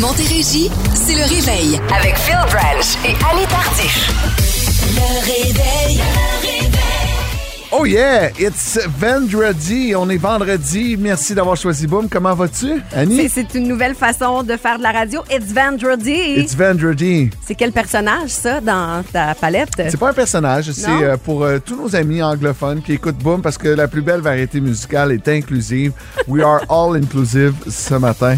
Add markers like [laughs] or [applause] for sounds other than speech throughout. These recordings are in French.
Montérégie, c'est le réveil. Avec Phil Branch et Annie Tardif. Le réveil. Oh yeah, it's vendredi. On est vendredi. Merci d'avoir choisi Boom. Comment vas-tu, Annie? C'est une nouvelle façon de faire de la radio. It's Vendredi. It's vendredi. C'est quel personnage, ça, dans ta palette? C'est pas un personnage, c'est euh, pour euh, tous nos amis anglophones qui écoutent Boom parce que la plus belle variété musicale est inclusive. We are all inclusive ce matin.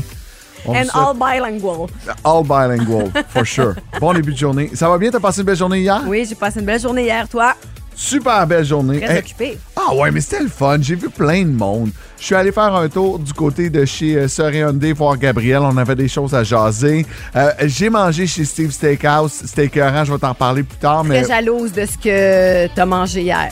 On And all bilingual. all bilingual, for [laughs] sure. Bon début de journée. Ça va bien? T'as passé une belle journée hier? Oui, j'ai passé une belle journée hier, toi? Super belle journée. Très Hey, occupé. Ah ouais, mais c'était le fun. J'ai vu plein de monde. Je suis allé faire un tour du côté de chez euh, Hyundai voir Gabriel. On avait des choses à jaser. Euh, J'ai mangé chez Steve Steakhouse. C'était écœurant. Je vais t'en parler plus tard. Mais Très jalouse de ce que t'as mangé hier.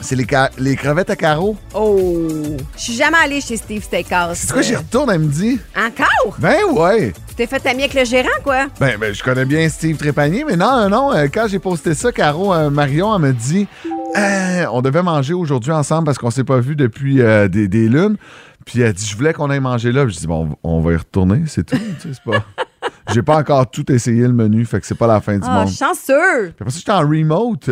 C'est les, ca- les crevettes à carreaux? Oh! Je suis jamais allée chez Steve Steakhouse. C'est quoi, j'y retourne, elle me dit? Encore? Ben ouais. Tu t'es fait ami avec le gérant, quoi? Ben, ben, je connais bien Steve Trépanier, mais non, non, non. euh, quand j'ai posté ça, Caro, euh, Marion, elle me dit Euh, on devait manger aujourd'hui ensemble parce qu'on s'est pas vu depuis euh, des, des lunes. Puis elle dit Je voulais qu'on aille manger là. Puis je dis Bon, on va y retourner, c'est tout. tu sais, c'est pas. [laughs] J'ai pas encore tout essayé le menu, fait que c'est pas la fin du Ah, monde. chanceux! Puis après ça, j'étais en remote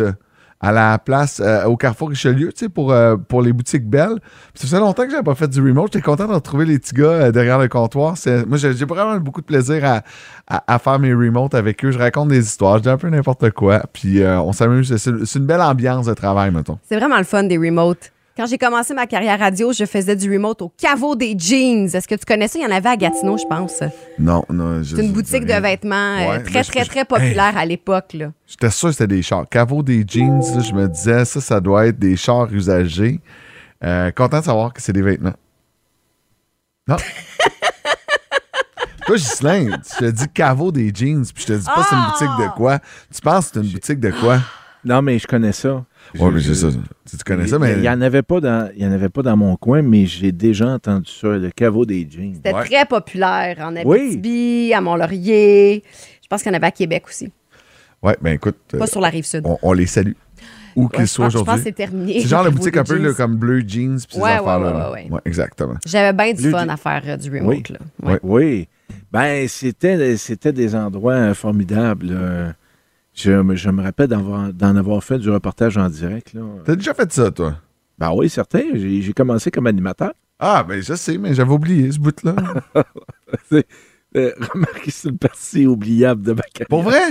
à la place euh, au Carrefour Richelieu, tu sais, pour, euh, pour les boutiques belles. Puis ça faisait longtemps que j'avais pas fait du remote. J'étais content de retrouver les petits gars euh, derrière le comptoir. Moi, j'ai vraiment beaucoup de plaisir à, à- à faire mes remotes avec eux. Je raconte des histoires, je dis un peu n'importe quoi. Puis on s'amuse. C'est une belle ambiance de travail, mettons. C'est vraiment le fun des remotes. Quand j'ai commencé ma carrière radio, je faisais du remote au caveau des jeans. Est-ce que tu connais ça? Il y en avait à Gatineau, je pense. Non, non. je- C'est une boutique de vêtements euh, très, très, je- très populaire à l'époque. J'étais sûr que c'était des chars. Caveau des jeans, là, je me disais, ça, ça doit être des chars usagés. Euh, content de savoir que c'est des vêtements. Non. [laughs] Toi, Ghislain, tu te dis caveau des jeans, puis je te dis pas c'est une boutique de quoi. Tu penses que c'est une boutique de quoi? Non, mais je connais ça. Ouais, mais c'est ça. Tu, tu connais Il- ça, mais. Il n'y en, avait pas dans- il y en avait pas dans mon coin, mais j'ai déjà entendu ça, le caveau des jeans. C'était Ouais. très populaire en Oui. Abitibi, à Mont-Laurier. Je pense qu'il y en avait à Québec aussi. Ouais, ben écoute, euh, Pas sur la rive sud. on, on les salue. Où Ouais, qu'ils soient pense- je pense que aujourd'hui. c'est terminé. C'est genre la le boutique un peu là, comme bleu jeans, puis ces Ouais, ouais, affaires-là. ouais, là. ouais, exactement. J'avais bien du fun à faire euh, du remote. Là. Ouais. Ouais. Oui. Ben, c'était, c'était des endroits euh, formidables. Je, me- je me rappelle d'en avoir fait du reportage en direct. Là. T'as déjà fait ça, toi? Ben oui, certain. J'ai, j'ai commencé comme animateur. Ah, ben je sais, mais j'avais oublié ce bout-là. [laughs] Euh, remarquez, c'est une partie oubliable de ma carrière. Pour vrai?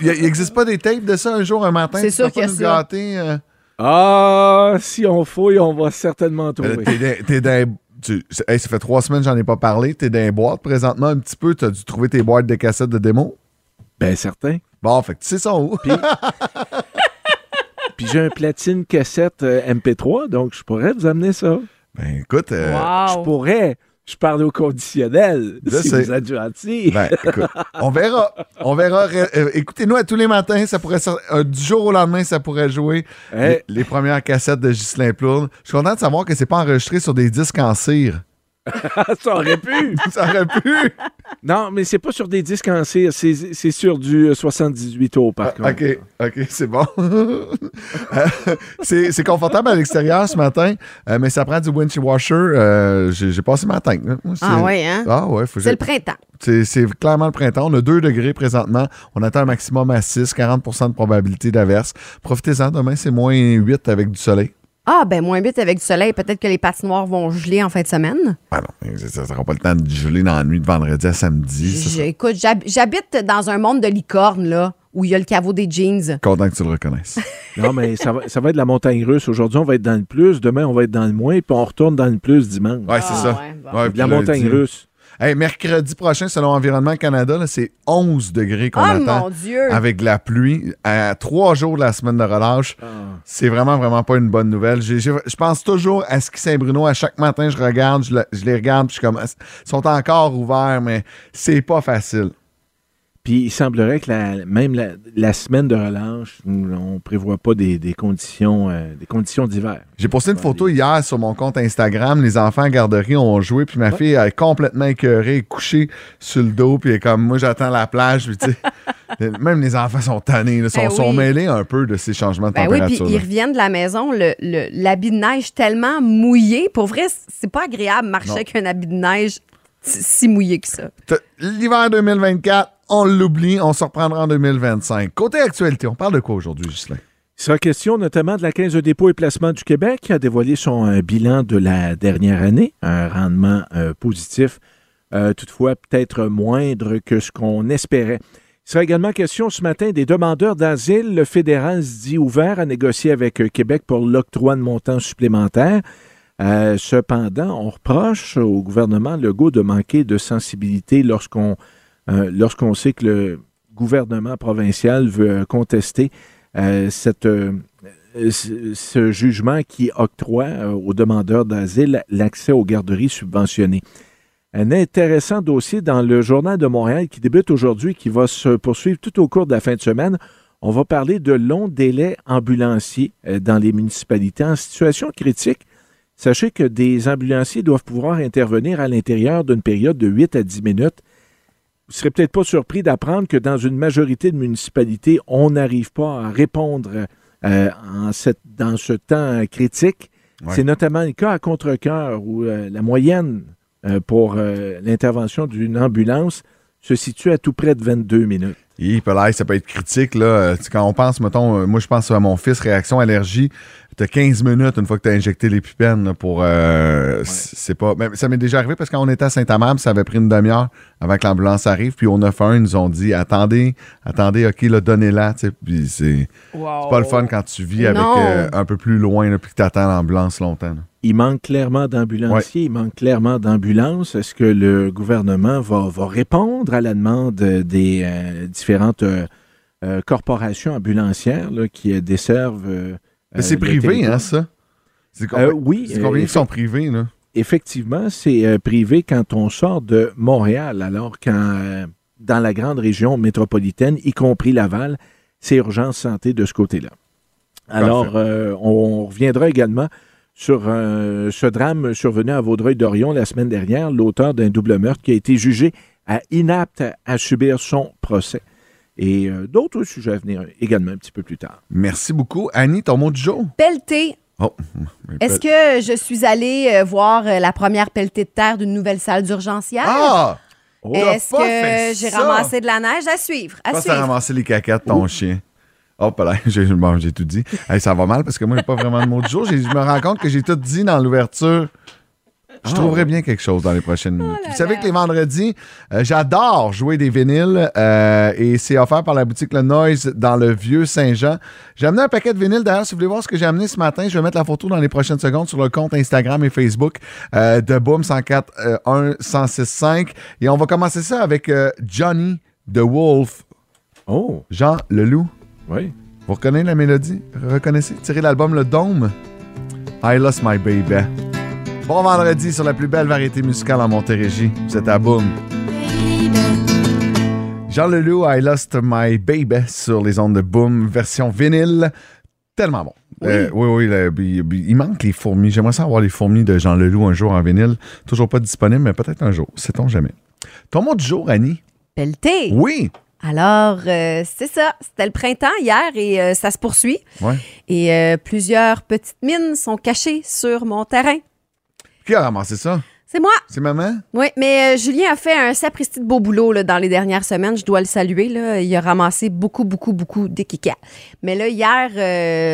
Il n'existe pas des tapes de ça un jour, un matin? C'est Tu sûr qu'il y a nous ça. gâter, euh? Ah, si on fouille, on va certainement Euh, trouver. T'es dans- t'es dans- tu- hey, ça fait trois semaines que j'en ai pas parlé. T'es dans les boîtes présentement un petit peu. T'as dû trouver tes boîtes de cassettes de démo. Ben, certain. Bon, fait que tu sais ça où? Puis j'ai un platine cassette euh, MP3, donc je pourrais vous amener ça. Ben écoute, euh, Je pourrais. Je parle au conditionnel. Je si sais. vous êtes gentil. ben, écoute, on verra. On verra. Euh, Écoutez-nous à tous les matins. Ça pourrait euh, du jour au lendemain, ça pourrait jouer Hey. les, les premières cassettes de Ghislain Plourde. Je suis content de savoir que c'est pas enregistré sur des disques en cire. [laughs] ça aurait pu. [laughs] Ça aurait pu. Non, mais c'est pas sur des disques en cire, c'est c'est sur du euh, 78 tours, par contre. OK, OK, c'est bon. [laughs] Euh, c'est c'est confortable à l'extérieur ce matin, euh, mais ça prend du windshield washer. Euh, J'ai passé ma tank. là. Moi, c'est- Ah ouais, hein? Ah ouais, faut C'est le printemps. c'est c'est clairement le printemps. On a 2 degrés présentement. On attend un maximum à 6, 40% de probabilité d'averse. Profitez-en, demain c'est moins 8 avec du soleil. Ah, ben moins 8 avec du soleil. Peut-être que les patinoires vont geler en fin de semaine. Ah non, ça sera pas le temps de geler dans la nuit de vendredi à samedi. Ça, J- ça- Écoute, j'hab- j'habite dans un monde de licornes, là, où il y a le caveau des jeans. Content que tu le reconnaisses. [laughs] Non, mais ça va, ça va être la montagne russe. Aujourd'hui, on va être dans le plus. Demain, on va être dans le moins. Puis on retourne dans le plus dimanche. Ouais, c'est Ah, ça. ouais, bon. Ouais, de puis la lundi- montagne russe. Hey, mercredi prochain, selon Environnement Canada, c'est 11 degrés qu'on Oh attend. mon Dieu! avec de la pluie à trois jours de la semaine de relâche. Ah. C'est vraiment, vraiment pas une bonne nouvelle. Je pense toujours à ski Saint-Bruno. À chaque matin, je regarde, je, le- je les regarde, puis je suis comme, ils sont encore ouverts, mais c'est pas facile. Puis il semblerait que la- même la, la semaine de relâche, on ne prévoit pas des, des conditions, euh, des conditions d'hiver. J'ai posté une photo hier sur mon compte Instagram. Les enfants en garderie ont joué, puis ma fille elle est complètement écœurée, couchée sur le dos, puis elle est comme, moi, j'attends la plage. Puis, [laughs] même les enfants sont tannés, là, sont, Ben sont oui. mêlés un peu de ces changements de Ben oui, puis température. ils reviennent de la maison, le- le- l'habit de neige tellement mouillé. Pour vrai, c'est pas agréable de marcher Non. avec un habit de neige si mouillé que ça. L'hiver 2024, on l'oublie, on se reprendra en 2025. Côté actualité, on parle de quoi aujourd'hui, Ghislain? Il sera question notamment de la Caisse de dépôt et placement du Québec qui a dévoilé son euh, bilan de la dernière année, un rendement euh, positif, euh, toutefois peut-être moindre que ce qu'on espérait. Il sera également question ce matin des demandeurs d'asile. Le fédéral se dit ouvert à négocier avec Québec pour l'octroi de montants supplémentaires. Cependant, on reproche au gouvernement Legault de manquer de sensibilité lorsqu'on euh, lorsqu'on sait que le gouvernement provincial veut contester euh, euh, ce, jugement qui octroie aux demandeurs d'asile l'accès aux garderies subventionnées. Un intéressant dossier dans le Journal de Montréal qui débute aujourd'hui, qui va se poursuivre tout au cours de la fin de semaine. On va parler de longs délais ambulanciers dans les municipalités en situation critique. Sachez que des ambulanciers doivent pouvoir intervenir à l'intérieur d'une période de 8 à 10 minutes. Vous ne serez peut-être pas surpris d'apprendre que dans une majorité de municipalités, on n'arrive pas à répondre euh, en cette- dans ce temps critique. Ouais. C'est notamment le cas à Contrecoeur où euh, la moyenne euh, pour euh, l'intervention d'une ambulance se situe à tout près de 22 minutes. Hi, Pelay, ça peut être critique. Là. Euh, Quand on pense, mettons, euh, moi je pense à mon fils, réaction allergie, tu as 15 minutes une fois que tu as injecté l'épipène là, pour. euh, C'est pas. mais ça m'est déjà arrivé parce que quand on était à Saint-Amand, ça avait pris une demi-heure avant que l'ambulance arrive. Puis au 911, ils nous ont dit attendez, attendez, OK, là, donnez-la. Puis c'est c'est pas le fun quand tu vis avec euh, un peu plus loin, là, puis que tu attends l'ambulance longtemps. là. Il manque clairement d'ambulanciers, il manque clairement d'ambulances. Est-ce que le gouvernement va, va répondre à la demande des euh, différentes euh, euh, corporations ambulancières là, qui desservent. Mais c'est privé, hein, ça? C'est com- Euh, oui, c'est combien qui sont privés, là? effectivement, c'est privé quand on sort de Montréal, alors quand dans la grande région métropolitaine, y compris Laval, c'est urgence santé de ce côté-là. Alors, euh, on reviendra également sur euh, ce drame survenu à Vaudreuil-Dorion la semaine dernière, l'auteur d'un double meurtre qui a été jugé à inapte à subir son procès. Et euh, d'autres sujets à venir également un petit peu plus tard. Merci beaucoup. Annie, ton mot du jour? Pelleté. Oh. Est-ce que je suis allée euh, voir la première pelletée de terre d'une nouvelle salle d'urgentière? Ah! t'as Est-ce que j'ai ramassé de la neige? À suivre? Je À pense suivre. ramassé les cacates de ton chien. Hop là, [laughs] j'ai bon, tout dit. Hey, ça va mal parce que moi, j'ai pas vraiment de mot du jour. Je me rends compte que j'ai tout dit dans l'ouverture. Je Ah. trouverai bien quelque chose dans les prochaines minutes. là Vous savez que les vendredis, euh, j'adore jouer des vinyles euh, et c'est offert par la boutique Le Noise dans le Vieux Saint-Jean. J'ai amené un paquet de vinyles. D'ailleurs, si vous voulez voir ce que j'ai amené ce matin, je vais mettre la photo dans les prochaines secondes sur le compte Instagram et Facebook euh, de Boom 104 euh, 1 165. Et on va commencer ça avec Johnny the Wolf. Oh, Jean Leloup. Oui. Vous reconnaissez la mélodie? Reconnaissez? Tirez l'album Le Dôme? I Lost My Baby. Bon vendredi sur la plus belle variété musicale en Montérégie. Vous êtes à Boom. Jean Leloup, I Lost My Baby sur les ondes de Boom, version vinyle. Tellement bon. Euh, oui, oui, le- il, il manque les fourmis. J'aimerais ça avoir les fourmis de Jean Leloup un jour en vinyle. Toujours pas disponible, mais peut-être un jour. Sait-on jamais. Ton mot du jour, Annie? Pelleté. Oui. Alors, euh, c'est ça. C'était le printemps hier et euh, ça se poursuit. Ouais. Et euh, plusieurs petites mines sont cachées sur mon terrain. Qui a ramassé ça? C'est moi. C'est maman? Oui, mais Julien a fait un sapristi de beau boulot là, dans les dernières semaines. Je dois le saluer. Là. Il a ramassé beaucoup, beaucoup, beaucoup d'équiquets. Mais là, hier,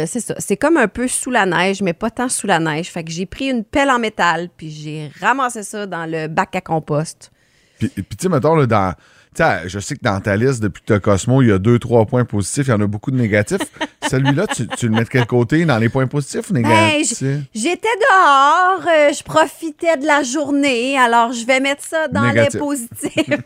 c'est ça. C'est comme un peu sous la neige, mais pas tant sous la neige. Fait que j'ai pris une pelle en métal, puis j'ai ramassé ça dans le bac à compost. Puis, puis tu sais, mettons, là, dans. Je sais que dans ta liste, depuis que tu as Cosmo, il y a deux, trois points positifs. Il y en a beaucoup de négatifs. [laughs] Celui-là, tu, tu le mets de quel côté? Dans les points positifs ou négatifs? J'étais dehors, euh, je profitais de la journée, alors je vais mettre ça dans Négatif. les positifs. [laughs]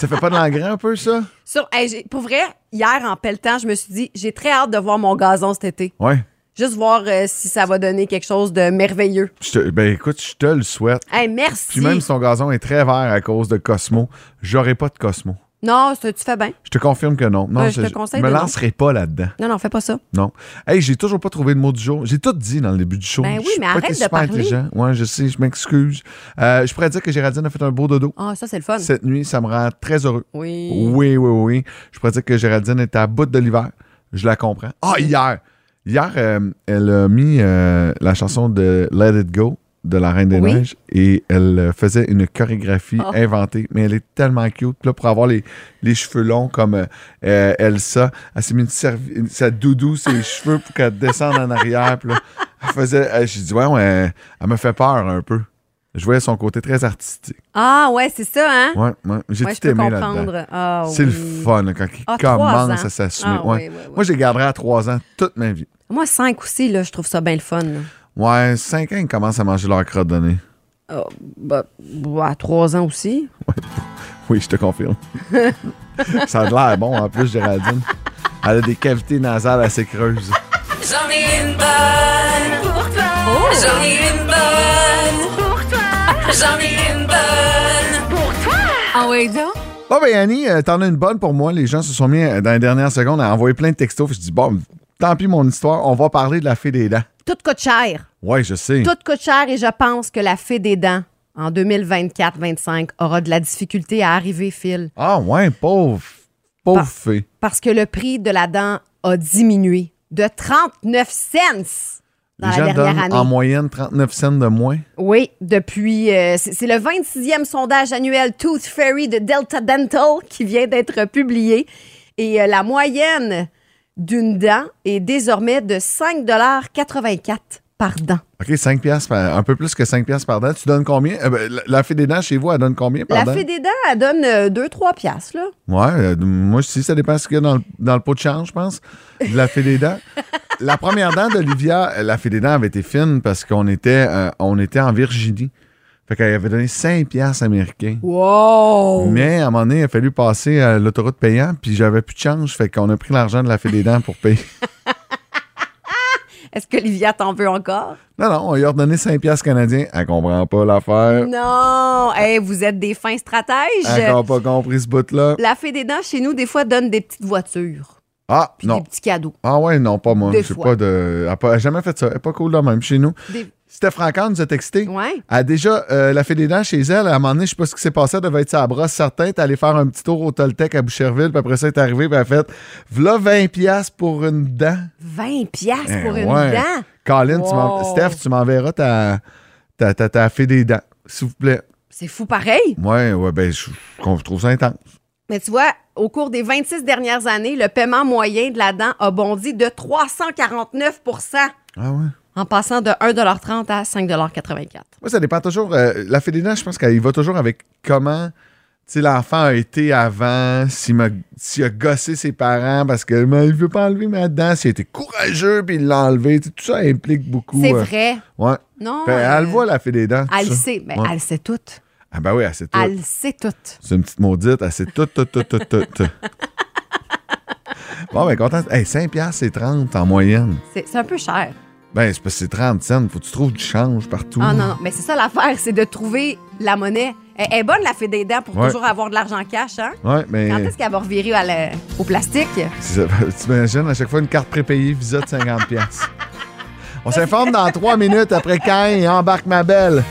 Ça fait pas de l'engrais un peu, ça? Sur- hey, pour vrai, hier, en pelletant, je me suis dit, j'ai très hâte de voir mon gazon cet été. Ouais. Juste voir euh, si ça va donner quelque chose de merveilleux. Je te- ben écoute, je te le souhaite. Hey, merci. Puis même si ton gazon est très vert à cause de Cosmo, j'aurai pas de Cosmo. Non, ça, tu fais bien. Je te confirme que non. Non, je te conseille me de non. lancerai pas là-dedans. Non, non, fais pas ça. Non. Hey, j'ai toujours pas trouvé de mot du jour. J'ai tout dit dans le début du show. Ben oui, Je mais arrête de super parler. intelligent. Ouais, je sais, je m'excuse. Euh, je pourrais dire que Géraldine a fait un beau dodo. Ah, ça, c'est le fun. Cette nuit, ça me rend très heureux. Oui. Oui, oui, oui. Je pourrais dire que Géraldine était à bout de l'hiver. Je la comprends. Ah, hier! Hier, euh, elle a mis euh, la chanson de Let It Go de la Reine des Oui. Neiges et elle euh, faisait une chorégraphie Oh. inventée, mais elle est tellement cute. Là, pour avoir les, les cheveux longs comme euh, Elsa, elle s'est mis une sa doudou, ses cheveux pour qu'elle descende en arrière. Puis là, elle faisait. J'ai dit, ouais, ouais, elle me fait peur un peu. Je voyais son côté très artistique. Ah, ouais, c'est ça, hein? Ouais, ouais. J'ai Ouais, tout aimé là-dedans. Ah, C'est le fun là, quand il Ah, commence à s'assumer. Ah, ouais. oui. Moi, j'ai gardé à trois ans toute ma vie. Moi, 5 aussi, là, je trouve ça bien le fun. là. Ouais, cinq ans, ils commencent à manger leur crotte de nez. Ah, bah, bah, à 3 ans aussi. [laughs] Oui, je te confirme. [laughs] ça a l'air bon en plus, Géraldine. Elle a des cavités nasales assez creuses. J'en ai une bonne pour toi. J'en ai une bonne pour toi. J'en ai une bonne pour toi. Ah ouais, donc? Bon, ben Annie, euh, t'en as une bonne pour moi. Les gens se sont mis euh, dans les dernières secondes à envoyer plein de textos. Je dis, bon, tant pis mon histoire, on va parler de la fée des dents. Tout coûte cher. Ouais, je sais. Tout coûte cher et je pense que la fée des dents en 2024-25 aura de la difficulté à arriver, Phil. Ah, ouais, pauvre. Pauvre Par- fée. Parce que le prix de la dent a diminué de 39 cents dans Les la gens dernière année. en moyenne 39 cents de moins. Oui, depuis. euh, c'est c'est le 26e sondage annuel Tooth Fairy de Delta Dental qui vient d'être publié. Et euh, la moyenne d'une dent est désormais de 5,84 par dent. OK, 5 piastres par- un peu plus que 5 piastres par dent. Tu donnes combien? Euh, ben, la, la fée des dents chez vous, elle donne combien par La dent? fée des dents, elle donne 2-3 piastres, là. Ouais, euh, moi aussi, ça dépend ce qu'il y a dans le, dans le pot de change, je pense. De la fée des dents. la première dent d'Olivia, euh, la fée des dents avait été fine parce qu'on était, euh, on était en Virginie. Fait qu'elle avait donné 5 piastres américains. Wow! Mais à un moment donné, il a fallu passer à l'autoroute payante, puis j'avais plus de change. Fait qu'on a pris l'argent de la fée des dents pour payer. [laughs] Est-ce que Olivia t'en veut encore? Non, non, on lui a redonné 5 piastres canadiens. Elle comprend pas l'affaire. Non! Hey, vous êtes des fins stratèges. Elle n'a pas compris ce bout-là. La fée des dents, chez nous, des fois, donne des petites voitures. Ah, Puis non. des petits cadeaux. Ah ouais, non, pas moi. Des J'ai fois. pas de. Elle a pas- elle a jamais fait ça. Elle est pas cool là même chez nous. Des- Steph Francan nous a texté. Ouais. Elle a déjà euh, la fait des dents chez elle. À un moment donné, je sais pas ce qui s'est passé. Elle devait être sa brosse certain. Elle est allée faire un petit tour au Toltec à Boucherville. Puis après ça, elle est arrivée. Puis elle a fait V'là 20$ piastres pour une dent. 20 piastres Eh pour une ouais. dent? Colin, tu m'en- Wow. Steph, tu m'enverras ta, ta, ta, ta fée des dents. S'il vous plaît. C'est fou pareil. Ouais, ouais, ben, je, je trouve ça intense. Mais tu vois, au cours des 26 dernières années, le paiement moyen de la dent a bondi de 349% Ah ouais? En passant de 1,30 à 5,84 Moi, ça dépend toujours. euh, la dents, je pense qu'elle va toujours avec comment l'enfant a été avant, s'il s'il a gossé ses parents parce que mais, il veut pas enlever ma dent, s'il a été courageux puis il l'a enlevé. Tout ça implique beaucoup. C'est euh, vrai. Ouais. Non. Ben, euh, elle voit la fée des dents. Elle ça. sait, mais Ouais. elle sait tout. Ah ben oui, elle sait tout. Elle sait tout. C'est une petite maudite, elle sait tout, tout, tout, tout, tout. [laughs] bon, ben content. Hey, 5 piastres, c'est 30 en moyenne. C'est un peu cher. Ben, c'est parce que c'est 30 cents. Faut que tu trouves du change partout. Ah non, non. Mais c'est ça l'affaire, c'est de trouver la monnaie. Elle elle est bonne, la fée des dents, pour Ouais. toujours avoir de l'argent cash, hein? Ouais, mais. Quand est-ce qu'elle va revirer à la- au plastique? C'est ça. [laughs] T'imagines à chaque fois une carte prépayée Visa de 50 pièces. [laughs] On s'informe dans trois minutes après quand et embarque ma belle.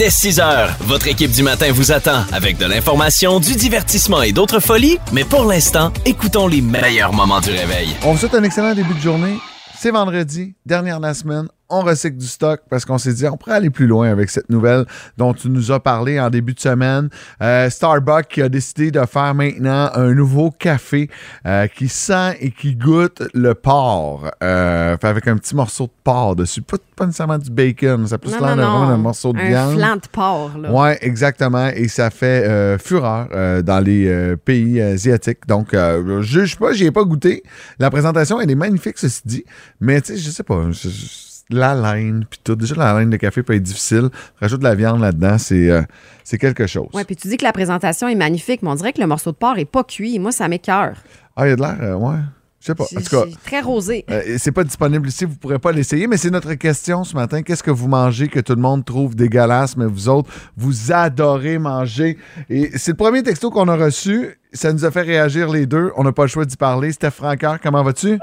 Dès 6 heures, votre équipe du matin vous attend avec de l'information, du divertissement et d'autres folies. Mais pour l'instant, écoutons les meilleurs moments du réveil. On vous souhaite un excellent début de journée. C'est vendredi, dernière de la semaine. On recycle du stock parce qu'on s'est dit on pourrait aller plus loin avec cette nouvelle dont tu nous as parlé en début de semaine. Euh, Starbucks qui a décidé de faire maintenant un nouveau café euh, qui sent et qui goûte le porc. Euh, fait avec un petit morceau de porc dessus. Pas, pas nécessairement du bacon, ça peut se l'air d'un morceau de un viande. flanc de porc, là. Oui, exactement. Et ça fait fureur dans les pays asiatiques. Donc, euh, je juge pas, j'y ai pas goûté. La présentation, elle est magnifique, ceci dit. Mais, tu sais, je sais pas. je- je- la laine, puis tout. Déjà, la laine de café peut être difficile. Rajoute de la viande là-dedans, c'est euh, c'est quelque chose. Ouais, puis tu dis que la présentation est magnifique, mais on dirait que le morceau de porc est pas cuit. Moi, ça m'écœure. Ah, il y a de l'air, euh, ouais. Je sais pas. En tout cas, très rosé. Euh, c'est pas disponible ici, vous pourrez pas l'essayer, mais c'est notre question ce matin. Qu'est-ce que vous mangez que tout le monde trouve dégueulasse, mais vous autres, vous adorez manger? Et c'est le premier texto qu'on a reçu. Ça nous a fait réagir les deux. On n'a pas le choix d'y parler. Steph Francaire, comment vas-tu?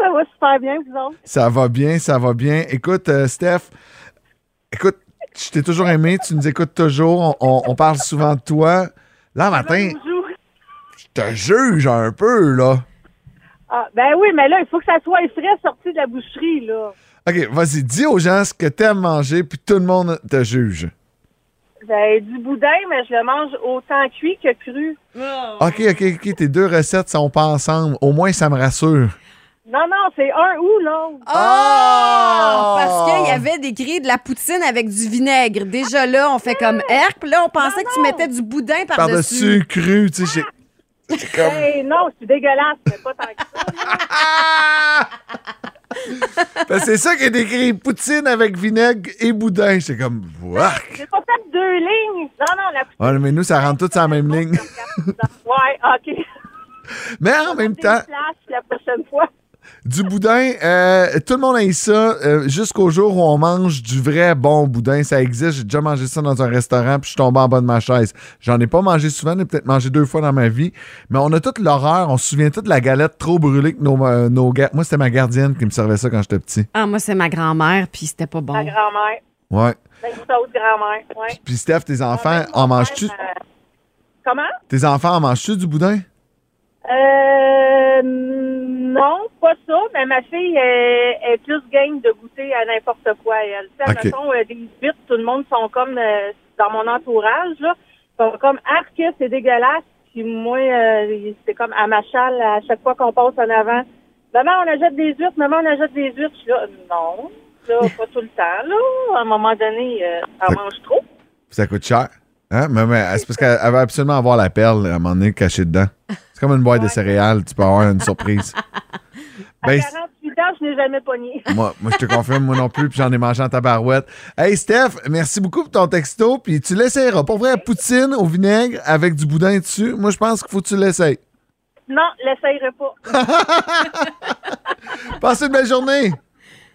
Ça va super bien, vous autres? Ça va bien, ça va bien. Écoute, euh, Steph, écoute, je t'ai toujours aimé, tu nous écoutes toujours, on, parle souvent de toi. Là, matin, je te juge un peu, là. Ah, ben oui, mais là, il faut que ça soit frais sorti de la boucherie, là. OK, vas-y, dis aux gens ce que t'aimes manger, puis tout le monde te juge. Ben, du boudin, mais je le mange autant cuit que cru. OK, OK, OK, tes deux recettes sont pas ensemble. Au moins, ça me rassure. Non, non, c'est un ou l'autre. Oh! Parce qu'il y avait des grilles de la poutine avec du vinaigre. Déjà là, on fait comme herc. Puis là, on pensait que tu mettais du boudin par-dessus. Par-dessus cru, tu sais. j'ai- C'est comme. Hey, non, c'est dégueulasse, mais pas tant que ça. là. [laughs] Ben, c'est ça qui est écrit poutine avec vinaigre et boudin. J'étais comme! J'ai pas fait deux lignes. Non, non, la poutine. Ouais, mais nous, ça rentre tout sur la même ligne. Ouais, OK. Mais en même temps, places la prochaine fois. Du boudin, euh, tout le monde a ça euh, jusqu'au jour où on mange du vrai bon boudin. Ça existe. J'ai déjà mangé ça dans un restaurant, puis je suis tombé en bas de ma chaise. J'en ai pas mangé souvent, j'ai peut-être mangé deux fois dans ma vie. Mais on a toute l'horreur. On se souvient toute de la galette trop brûlée que nos, euh, nos ga- Moi, c'était ma gardienne qui me servait ça quand j'étais petit. Ah, moi, c'est ma grand-mère, puis c'était pas bon. Ma grand-mère. Ouais. Ben, une autre grand-mère. Ouais. Puis Steph, tes enfants, Ben, en père, euh, Comment? Tes enfants en mangent-tu du boudin? Euh, non, pas ça, mais ma fille est, est plus game de goûter à n'importe quoi, elle. Tu sais, Ok. mettons, euh, des huîtres, tout le monde sont comme, euh, dans mon entourage, là, sont comme, arc, c'est dégueulasse. Puis moi, euh, c'est comme à ma chale, à chaque fois qu'on passe en avant. Maman, on achète des huîtres, maman, on achète des huîtres. Je suis là, non, là, pas tout le temps, là. À un moment donné, euh, elle mange trop. Ça coûte cher. Hein? Mais, mais c'est parce qu'elle veut absolument avoir la perle à un moment donné cachée dedans. C'est comme une boîte de céréales. Tu peux avoir une surprise. À Ben, 48 ans, je n'ai jamais pogné. [laughs] moi, moi, je te confirme, moi non plus, puis j'en ai mangé en tabarouette. Hey, Steph, merci beaucoup pour ton texto, puis tu l'essayeras. Pour vrai, poutine au vinaigre avec du boudin dessus, moi, je pense qu'il faut que tu l'essayes. Non, l'essayerai pas. [laughs] Passez une belle journée!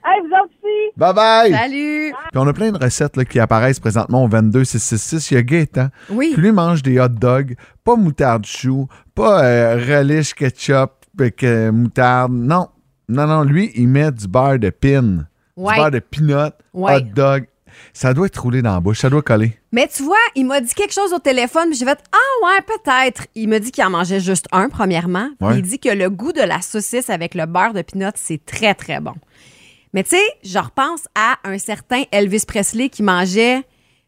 Hey, vous autres aussi! Bye bye! Salut! Puis on a plein de recettes là, qui apparaissent présentement au 22666. Il y a Gaëtan Oui. qui lui mange des hot dogs, pas moutarde chou, pas euh, relish ketchup, avec, euh, moutarde. Non, non, non. Lui, il met du beurre de pin, Ouais. du beurre de peanut, Ouais. hot dog. Ça doit être roulé dans la bouche, ça doit coller. Mais tu vois, il m'a dit quelque chose au téléphone, puis j'ai fait Ah ouais, peut-être. Il m'a dit qu'il en mangeait juste un, premièrement. Puis Ouais. il dit que le goût de la saucisse avec le beurre de pinot, c'est très, très bon. Mais tu sais, je repense à un certain Elvis Presley qui mangeait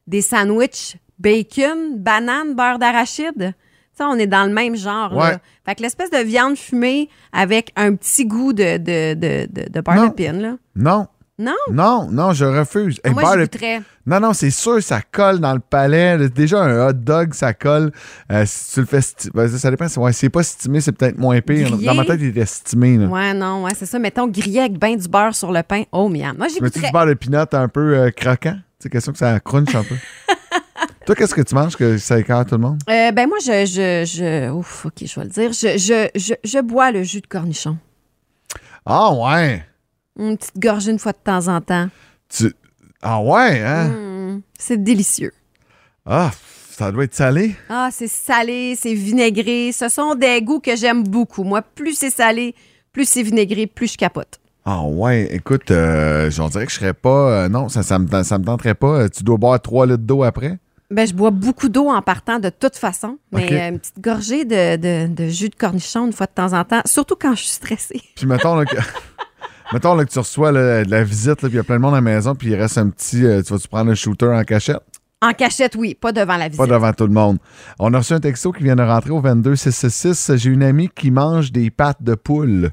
des sandwichs bacon, banane, beurre d'arachide. Sais, on est dans le même genre. Ouais. Là. Fait que l'espèce de viande fumée avec un petit goût de, de, de, de, de beurre Non. de pin, là. Non, Non? non, non, je refuse. Hey, Moi, beurre je. Non, non, c'est sûr, ça colle dans le palais. Déjà, un hot dog, ça colle. Euh, si tu le fais sti- ben, ça, dépend. Si ouais, n'est pas stimé, c'est peut-être moins pire. Dans ma tête, il était stimé. Là. Ouais, non, ouais, c'est ça. Mettons grillé avec ben du beurre sur le pain. Oh, miam. Moi, j'y Mais tu goûterais. du beurre de pinot un peu euh, croquant? C'est question que ça crunch un peu. [laughs] Toi, qu'est-ce que tu manges que ça écarte tout le monde? Euh, ben moi, je, je, je... Ouf, OK, je vais le dire. Je, je, je, je bois le jus de cornichon. Ah ouais! Une petite gorgée une fois de temps en temps. Tu... Ah ouais, hein? Hum, c'est délicieux. Ah, ça doit être salé. Ah, c'est salé, c'est vinaigré. Ce sont des goûts que j'aime beaucoup. Moi, plus c'est salé, plus c'est vinaigré, plus je capote. Ah ouais, écoute, euh, j'en dirais que je serais pas... euh, non, ça, ça, me, ça me tenterait pas. Euh, Tu dois boire 3 litres d'eau après? Ben, je bois beaucoup d'eau en partant de toute façon. Mais euh, une petite gorgée de, de- de jus de cornichon une fois de temps en temps, surtout quand je suis stressée. Puis mettons là, que... [laughs] mettons, là, que tu reçois là, de la visite, puis il y a plein de monde à la maison, puis il reste un petit... euh, tu vas-tu prendre un shooter en cachette? En cachette, oui, pas devant la visite. Pas devant tout le monde. On a reçu un texto qui vient de rentrer au 22666. J'ai une amie qui mange des pâtes de poule.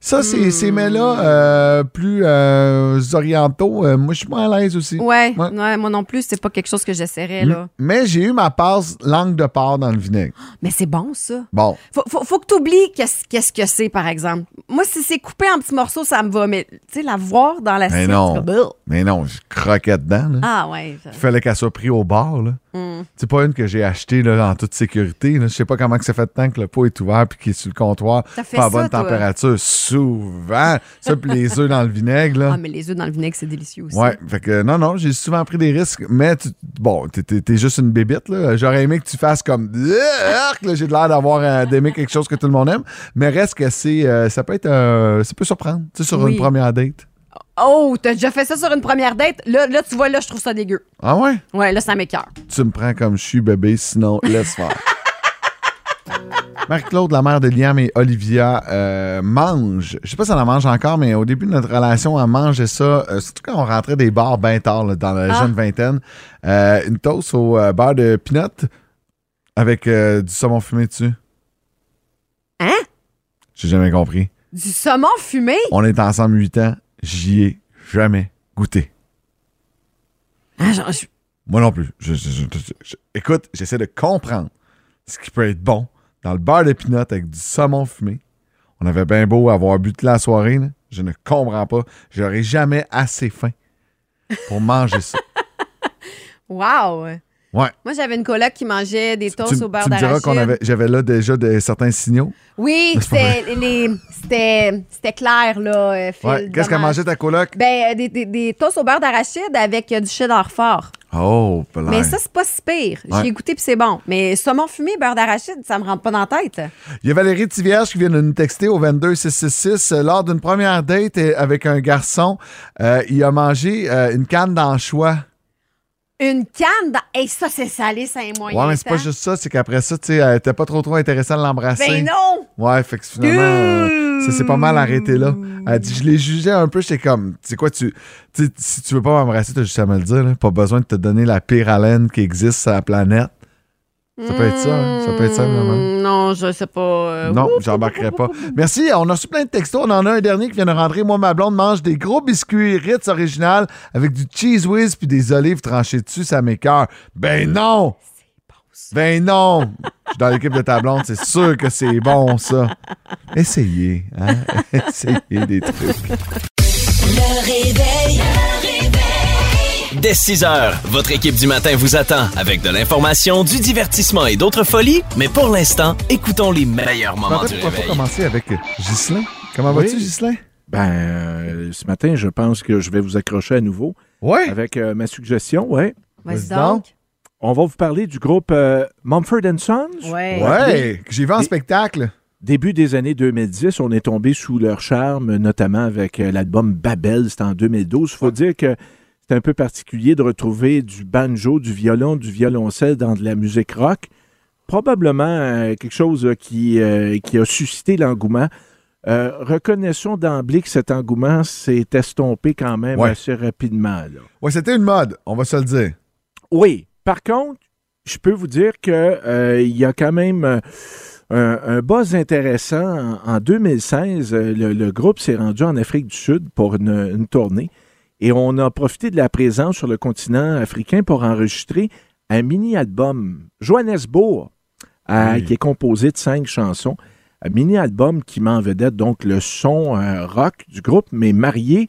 Ça, c'est ces mets-là euh, plus euh, orientaux. euh, moi, je suis moins à l'aise aussi. Ouais, Ouais. ouais, moi non plus, c'est pas quelque chose que j'essaierais, là. Mais j'ai eu ma passe langue de porc dans le vinaigre. [gasps] Mais c'est bon, ça. Bon, Faut, faut, faut que tu oublies qu'est-ce qu'est-ce que c'est, par exemple. Moi, si c'est coupé en petits morceaux, ça me va. Mais, tu sais, la voir dans l'assiette, Mais non. comme, mais non, je croquais dedans. Là. Ah, ouais. Il fallait qu'elle soit prise au bar. Là. Mm. C'est pas une que j'ai achetée là, en toute sécurité. Là. Je sais pas comment que ça fait de temps que le pot est ouvert puis qu'il est sur le comptoir. Pas à bonne toi? température. Souvent. Ça, puis les œufs dans le vinaigre. Là. Ah, mais les œufs dans le vinaigre, c'est délicieux aussi. Ouais, fait que non, non, j'ai souvent pris des risques, mais tu- bon, t'es- juste une bébite, là. J'aurais aimé que tu fasses comme j'ai de l'air d'avoir euh, d'aimer quelque chose que tout le monde aime, mais reste que c'est euh, ça peut être euh, ça peut surprendre, tu sais, sur Oui. une première date. Oh, t'as déjà fait ça sur une première date? Là, là, tu vois, là, je trouve ça dégueu. Ah ouais? Ouais, là, ça m'écœure. Tu me prends comme je suis bébé, sinon laisse faire. [laughs] Marie-Claude, la mère de Liam et Olivia, euh, mange. Je sais pas si elle en mange encore, mais au début de notre relation, elle mangeait ça, euh, surtout quand on rentrait des bars bien tard, là, dans la Ah. jeune vingtaine. Euh, une toast au euh, beurre de peanut avec du saumon fumé dessus. Hein? J'ai jamais compris. Du saumon fumé? On est ensemble 8 ans, j'y ai jamais goûté. Ah, Moi non plus. Je- écoute, j'essaie de comprendre ce qui peut être bon dans le beurre de avec du saumon fumé. On avait bien beau avoir bu toute la soirée. là. Je ne comprends pas. J'aurais jamais assez faim pour manger ça. [laughs] Wow! Ouais. Moi, j'avais une coloc qui mangeait des toasts tu, au beurre tu me diras d'arachide. qu'on avait, j'avais là déjà de, certains signaux. Oui, [laughs] c'était les- c'était c'était clair, là, euh, Phil. Ouais. Qu'est-ce qu'elle mangeait ta coloc? Ben, euh, des, des, des toasts au beurre d'arachide avec euh, du cheddar fort. Oh, plein. Mais ça, c'est pas si pire. Ouais. J'ai goûté puis c'est bon. Mais saumon fumé, beurre d'arachide, ça me rentre pas dans la tête. Il y a Valérie Tivierge qui vient de nous texter au 22666. Euh, Lors d'une première date avec un garçon, euh, il a mangé euh, une canne d'anchois. Une canne dans... Hey, ça, c'est salé, c'est un moyen Ouais, mais c'est pas temps. juste ça, c'est qu'après ça, tu sais, elle était pas trop trop intéressée à l'embrasser. Ben non! Ouais, fait que finalement, euh, ça s'est pas mal arrêté là. Elle dit, je l'ai jugé un peu, j'étais comme, tu sais quoi, tu, si tu veux pas m'embrasser, t'as juste à me le dire, là. Pas besoin de te donner la pire haleine qui existe sur la planète. Ça peut être ça, hein. ça peut être ça, maman. Hmm, Non, je sais pas. euh, Non, j'embarquerai pas. Merci. On a reçu plein de textos. On en a un dernier qui vient de rentrer. Moi, ma blonde mange des gros biscuits Ritz original avec du cheese whiz puis des olives tranchées dessus. Ça m'écœure. Ben non! Ben non! Je suis dans l'équipe de ta blonde. C'est sûr que c'est bon, ça. Essayez. Hein? [laughs] Essayez des trucs. Le réveil. Dès 6 heures, votre équipe du matin vous attend avec de l'information, du divertissement et d'autres folies. Mais pour l'instant, écoutons les meilleurs En moments fait, du réveil. commencer avec Ghislain? Comment Oui. vas-tu, Ghislain? Ben, euh, ce matin, je pense que je vais vous accrocher à nouveau Ouais. avec euh, ma suggestion. Ouais. Vas-y donc. On va vous parler du groupe euh, Mumford Sons. Ouais. Ouais. que J'ai vu en spectacle. Début des années 2010, on est tombé sous leur charme, notamment avec euh, l'album Babel, c'était en 2012. Il faut dire que c'est un peu particulier de retrouver du banjo, du violon, du violoncelle dans de la musique rock. Probablement euh, quelque chose euh, qui, euh, qui a suscité l'engouement. Euh, reconnaissons d'emblée que cet engouement s'est estompé quand même Ouais. assez rapidement. Ouais, c'était une mode, on va se le dire. Oui. Par contre, je peux vous dire que euh, il y a quand même un, un buzz intéressant. En, en 2016, euh, le, le groupe s'est rendu en Afrique du Sud pour une, une tournée et on a profité de la présence sur le continent africain pour enregistrer un mini-album, Johannesburg, euh, Oui. qui est composé de cinq chansons. Un mini-album qui met en vedette donc le son euh, rock du groupe, mais marié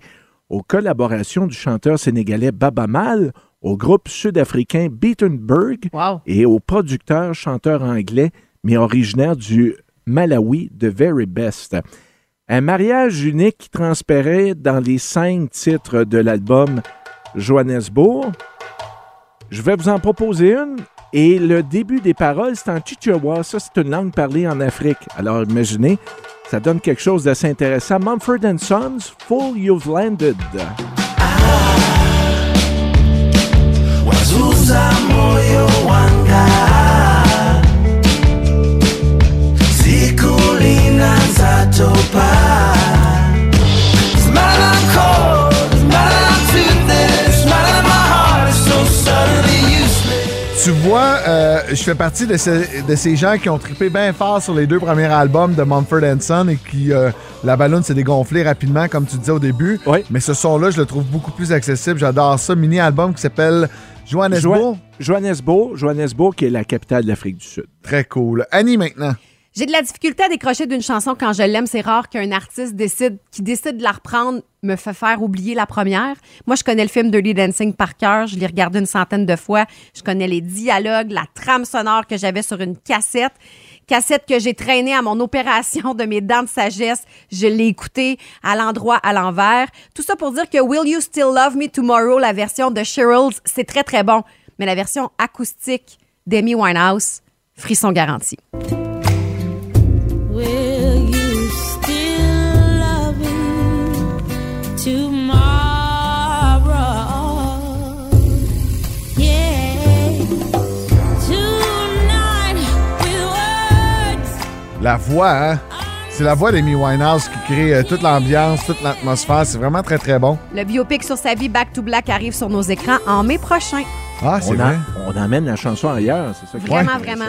aux collaborations du chanteur sénégalais Baba Mal, au groupe sud-africain Beatenberg Wow. et au producteur chanteur anglais, mais originaire du Malawi, The Very Best. Un mariage unique qui transpérait dans les cinq titres de l'album Johannesburg. Je vais vous en proposer une. Et le début des paroles, c'est en Chichewa. Ça, c'est une langue parlée en Afrique. Alors, imaginez, ça donne quelque chose d'assez intéressant. Mumford Sons, Full You've Landed. Je fais partie de, ce- de ces gens qui ont trippé bien fort sur les deux premiers albums de Mumford Son et qui euh, la ballonne s'est dégonflée rapidement, comme tu disais au début. Oui. Mais ce son-là, je le trouve beaucoup plus accessible. J'adore ça. Mini-album qui s'appelle Johannesburg. Johannesburg, Johannesburg, qui est la capitale de l'Afrique du Sud. Très cool. Annie, maintenant. J'ai de la difficulté à décrocher d'une chanson quand je l'aime. C'est rare qu'un artiste décide, qui décide de la reprendre me fait faire oublier la première. Moi, je connais le film Dirty Dancing par cœur. Je l'ai regardé une centaine de fois. Je connais les dialogues, la trame sonore que j'avais sur une cassette. Cassette que j'ai traînée à mon opération de mes dents de sagesse. Je l'ai écoutée à l'endroit, à l'envers. Tout ça pour dire que Will You Still Love Me Tomorrow, la version de Cheryl's, c'est très, très bon. Mais la version acoustique d'Amy Winehouse, frisson garanti. La voix, hein? C'est la voix d'Amy Winehouse qui crée euh, toute l'ambiance, toute l'atmosphère. C'est vraiment très, très bon. Le biopic sur sa vie Back to Black arrive sur nos écrans en mai prochain. Ah, c'est On, vrai. a- on emmène la chanson ailleurs, c'est ça Vraiment, vraiment.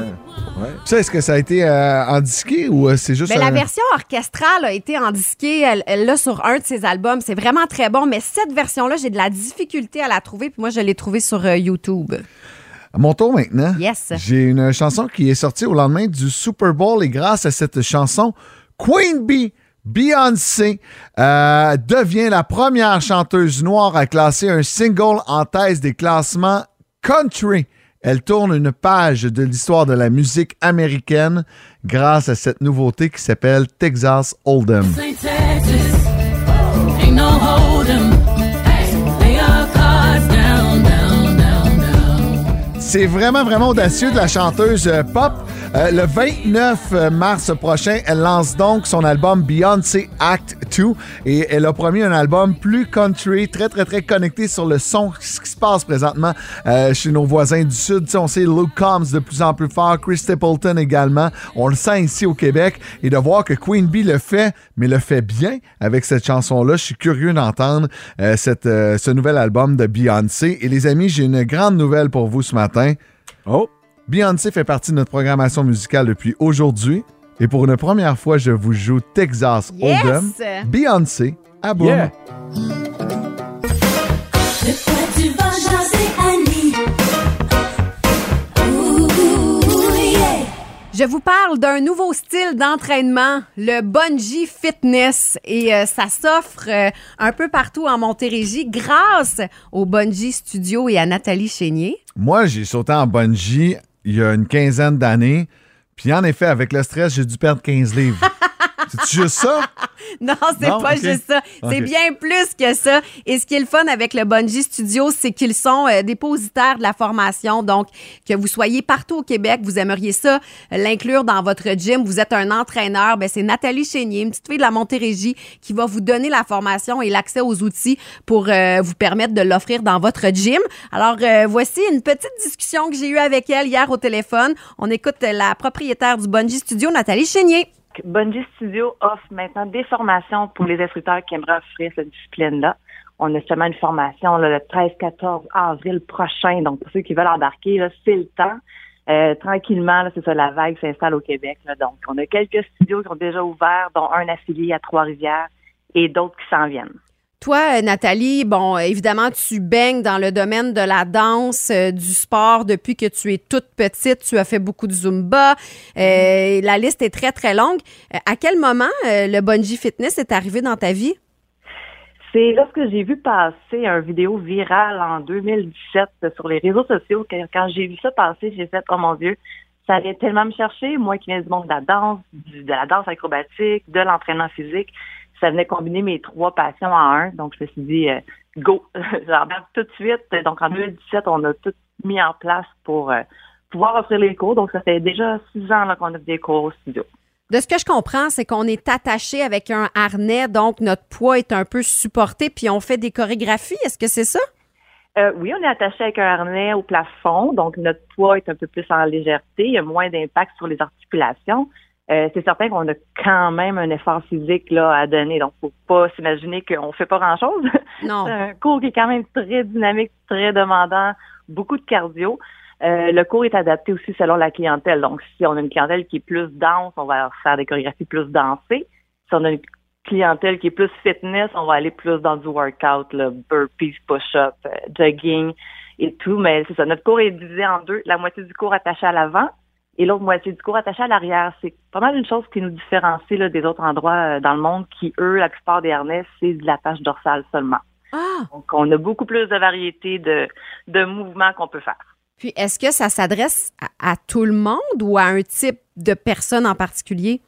Ouais. Ça, est-ce que ça a été euh, en disqué ou euh, c'est juste Ben, la version orchestrale a été en disqué, elle, elle l'a sur un de ses albums. C'est vraiment très bon, mais cette version-là, j'ai de la difficulté à la trouver, puis moi, je l'ai trouvée sur euh, YouTube. À mon tour maintenant. Yes. J'ai une chanson qui est sortie au lendemain du Super Bowl et grâce à cette chanson, Queen Bee, Beyoncé, euh, devient la première chanteuse noire à classer un single en thèse des classements country. Elle tourne une page de l'histoire de la musique américaine grâce à cette nouveauté qui s'appelle Texas Hold'em. C'est vraiment, vraiment audacieux de la chanteuse euh, pop. Euh, le 29 mars prochain, elle lance donc son album Beyoncé Act 2 et elle a promis un album plus country, très, très, très connecté sur le son, qui se passe présentement euh, chez nos voisins du Sud. Tu sais, on sait Luke Combs de plus en plus fort, Chris Stapleton également. On le sent ici au Québec et de voir que Queen Bee le fait, mais le fait bien avec cette chanson-là. Je suis curieux d'entendre euh, euh, ce nouvel album de Beyoncé. Et les amis, j'ai une grande nouvelle pour vous ce matin. Oh, Beyoncé fait partie de notre programmation musicale depuis aujourd'hui. Et pour une première fois, je vous joue Texas Yes! Hold'em. Beyoncé à boum. yeah. Je vous parle d'un nouveau style d'entraînement, le bungee fitness, et euh, ça s'offre euh, un peu partout en Montérégie grâce au Bungee Studio et à Nathalie Chénier. Moi, j'ai sauté en bungee il y a une quinzaine d'années. Puis en effet, avec le stress, j'ai dû perdre 15 livres. [laughs] C'est juste ça? [laughs] Non, c'est pas juste ça. C'est bien plus que ça. Et ce qui est le fun avec le Bungee Studio, c'est qu'ils sont euh, dépositaires de la formation. Donc, que vous soyez partout au Québec, vous aimeriez ça, l'inclure dans votre gym. Vous êtes un entraîneur. Ben, c'est Nathalie Chénier, une petite fille de la Montérégie, qui va vous donner la formation et l'accès aux outils pour euh, vous permettre de l'offrir dans votre gym. Alors, euh, voici une petite discussion que j'ai eue avec elle hier au téléphone. On écoute la propriétaire du Bungee Studio, Nathalie Chénier. Bungee Studio offre maintenant des formations pour les instructeurs qui aimeraient offrir cette discipline-là. On a seulement une formation là, le 13-14 avril prochain. Donc, pour ceux qui veulent embarquer, c'est le temps. Euh, tranquillement, c'est ça, la vague s'installe au Québec. là. Donc, on a quelques studios qui ont déjà ouvert, dont un affilié à Trois-Rivières et d'autres qui s'en viennent. Toi, euh, Nathalie, bon, euh, évidemment, tu baignes dans le domaine de la danse, euh, du sport depuis que tu es toute petite. Tu as fait beaucoup de Zumba. Euh, La liste est très, très longue. Euh, à quel moment le bungee fitness est arrivé dans ta vie? C'est lorsque j'ai vu passer un vidéo virale en 2017 sur les réseaux sociaux, que quand j'ai vu ça passer, j'ai fait, oh mon Dieu, ça allait tellement me chercher, moi qui viens du monde de la danse, du- de la danse acrobatique, de l'entraînement physique, ça venait combiner mes trois passions en un. Donc, je me suis dit, euh, go, [laughs] j'embarque tout de suite. Donc, en 2017, on a tout mis en place pour euh, pouvoir offrir les cours. Donc, ça fait déjà six ans qu'on offre des cours au studio. De ce que je comprends, c'est qu'on est attaché avec un harnais, donc notre poids est un peu supporté, puis on fait des chorégraphies. Est-ce que c'est ça? Euh, oui, on est attaché avec un harnais au plafond, donc notre poids est un peu plus en légèreté, il y a moins d'impact sur les articulations. Euh, c'est certain qu'on a quand même un effort physique là à donner, donc faut pas s'imaginer qu'on fait pas grand-chose. [laughs] Non. c'est un cours qui est quand même très dynamique, très demandant, beaucoup de cardio. Euh, le cours est adapté aussi selon la clientèle. Donc, si on a une clientèle qui est plus dense, on va faire des chorégraphies plus dansées. Si on a une clientèle qui est plus fitness, on va aller plus dans du workout, là, burpees, push-up, euh, jogging et tout. Mais c'est ça, notre cours est divisé en deux. La moitié du cours attaché à l'avant et l'autre moitié du cours attaché à l'arrière. C'est pas mal une chose qui nous différencie là, des autres endroits euh, dans le monde qui, eux, la plupart des harnais, c'est de l'attache dorsale seulement. Ah! Donc, on a beaucoup plus de variété de, de mouvements qu'on peut faire. Puis est-ce que ça s'adresse à, à tout le monde ou à un type de personne en particulier?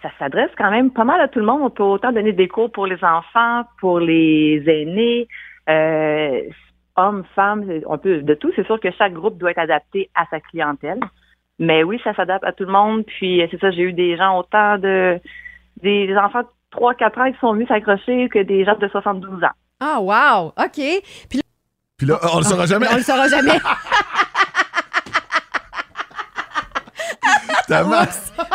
ça s'adresse quand même pas mal à tout le monde. On peut autant donner des cours pour les enfants, pour les aînés, euh, hommes, femmes, on peut de tout. C'est sûr que chaque groupe doit être adapté à sa clientèle. Mais oui, ça s'adapte à tout le monde. Puis c'est ça, j'ai eu des gens autant de des enfants de 3-4 ans qui sont venus s'accrocher que des gens de 72 ans. Ah, wow! OK. Puis là, Puis là, on le saura jamais. on le saura jamais. [laughs]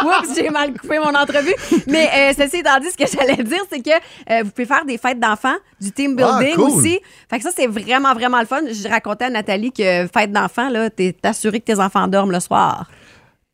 Oups, j'ai mal coupé mon entrevue. Mais euh, ceci étant dit, ce que j'allais dire, c'est que euh, vous pouvez faire des fêtes d'enfants, du team building Ah, cool. aussi. Fait que ça, c'est vraiment, vraiment le fun. Je racontais à Nathalie que fête d'enfants, là, t'es assuré que tes enfants dorment le soir.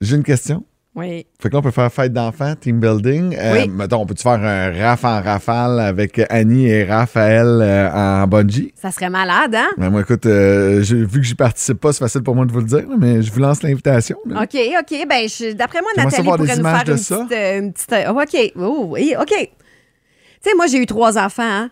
J'ai une question. Oui. Fait que là, on peut faire fête d'enfants, team building. Euh, Oui. Mettons, on peut-tu faire un raf en rafale avec Annie et Raphaël euh, en bungee? Ça serait malade, hein? Ben, moi, écoute, euh, vu que j'y participe pas, c'est facile pour moi de vous le dire, mais je vous lance l'invitation. OK, OK. Ben, d'après moi, Nathalie pourrait nous faire une petite, une petite. euh, OK. Oh, oui, OK. Tu sais, moi, j'ai eu trois enfants, hein?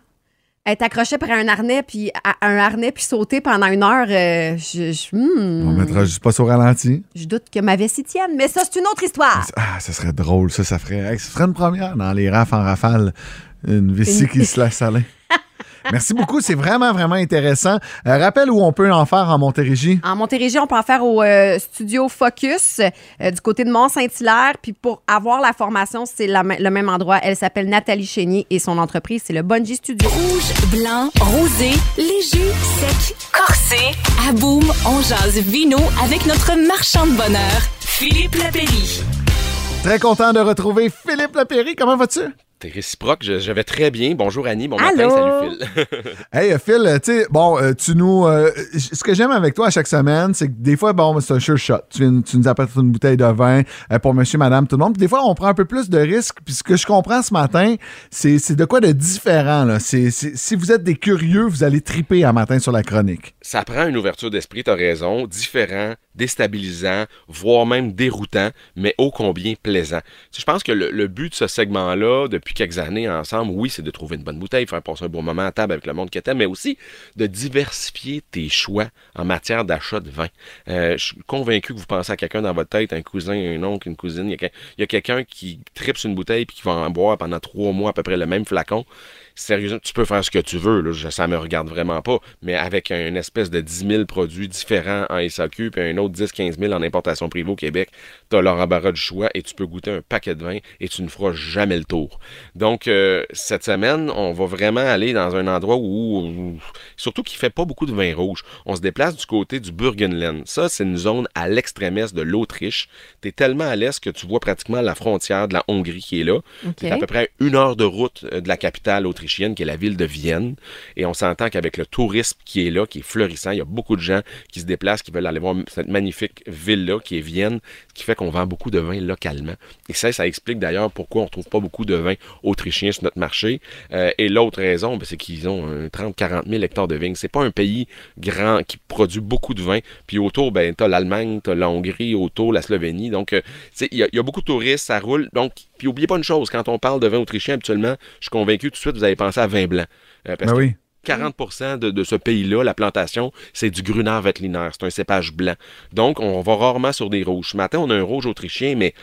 Être accroché par un harnais, puis à- un harnais, puis sauter pendant une heure, euh, je, je- hmm, On mettra juste pas sur ralenti. je doute que ma vessie tienne. Mais ça, c'est une autre histoire. Ah, ça serait drôle, ça, ça ferait, ça ferait une première dans les rafs en rafale. Une vessie Une- qui se laisse aller. [laughs] Merci beaucoup, c'est vraiment, vraiment intéressant. Euh, rappelle où on peut en faire en Montérégie. En Montérégie, on peut en faire au euh, studio Focus euh, du côté de Mont-Saint-Hilaire. Puis pour avoir la formation, c'est le même endroit. Elle s'appelle Nathalie Chénier et son entreprise, c'est le Bungee Studio. Rouge, blanc, rosé, léger, sec, corsé. À Boom, on jase vino avec notre marchand de bonheur, Philippe Lapéry. Très content de retrouver Philippe Lapéry. Comment vas-tu? T'es réciproque, je, je vais très bien. Bonjour Annie, bon Allô? matin, salut Phil. [laughs] Hey, Phil, euh, tu sais, bon, euh, tu nous. euh, ce que j'aime avec toi à chaque semaine, c'est que des fois, bon, c'est un sure shot. Tu, nous apportes une bouteille de vin euh, pour monsieur, madame, tout le monde. Puis des fois, on prend un peu plus de risques. Puis ce que je comprends ce matin, c'est c'est de quoi de différent, là? C'est- c'est- si vous êtes des curieux, vous allez triper un matin sur la chronique. Ça prend une ouverture d'esprit, t'as raison, différent, déstabilisant, voire même déroutant, mais ô combien plaisant. Je pense que le, but de ce segment-là, depuis quelques années ensemble, oui, c'est de trouver une bonne bouteille, faire passer un bon moment à table avec le monde que t'aimes, mais aussi de diversifier tes choix en matière d'achat de vin. Euh, je suis convaincu que vous pensez à quelqu'un dans votre tête, un cousin, un oncle, une cousine, il y a, quel- il y a quelqu'un qui tripe sur une bouteille puis qui va en boire pendant trois mois à peu près le même flacon. Sérieusement, tu peux faire ce que tu veux, là, ça me regarde vraiment pas, mais avec une espèce de 10 000 produits différents en SAQ, puis un autre 10-15 000 en importation privée au Québec, tu as leur embarras du choix et tu peux goûter un paquet de vin et tu ne feras jamais le tour. Donc, euh, cette semaine, on va vraiment aller dans un endroit où, surtout qu'il fait pas beaucoup de vin rouge, on se déplace du côté du Burgenland. Ça, c'est une zone à l'extrême est de l'Autriche. Tu es tellement à l'est que tu vois pratiquement la frontière de la Hongrie qui est là. C'est à peu près une heure de route euh, de la capitale autrichienne, qui est la ville de Vienne. Et on s'entend qu'avec le tourisme qui est là, qui est florissant, il y a beaucoup de gens qui se déplacent, qui veulent aller voir cette magnifique ville-là, qui est Vienne, ce qui fait qu'on vend beaucoup de vin localement. Et ça, ça explique d'ailleurs pourquoi on ne trouve pas beaucoup de vin autrichien sur notre marché. Euh, et l'autre raison, ben, c'est qu'ils ont 30-40 000 hectares de vignes. C'est pas un pays grand qui produit beaucoup de vin. Puis autour, ben, t'as l'Allemagne, t'as la Hongrie, autour la Slovénie. Donc, euh, tu il y, a- il y a beaucoup de touristes, ça roule. Donc, puis oubliez pas une chose, quand on parle de vin autrichien, habituellement, je suis convaincu tout de suite, vous avez pensé à vin blanc. Euh, parce Ben que oui. 40 de, de ce pays-là, la plantation, c'est du Gruner Veltliner. C'est un cépage blanc. Donc, on va rarement sur des rouges. Ce matin, on a un rouge autrichien, mais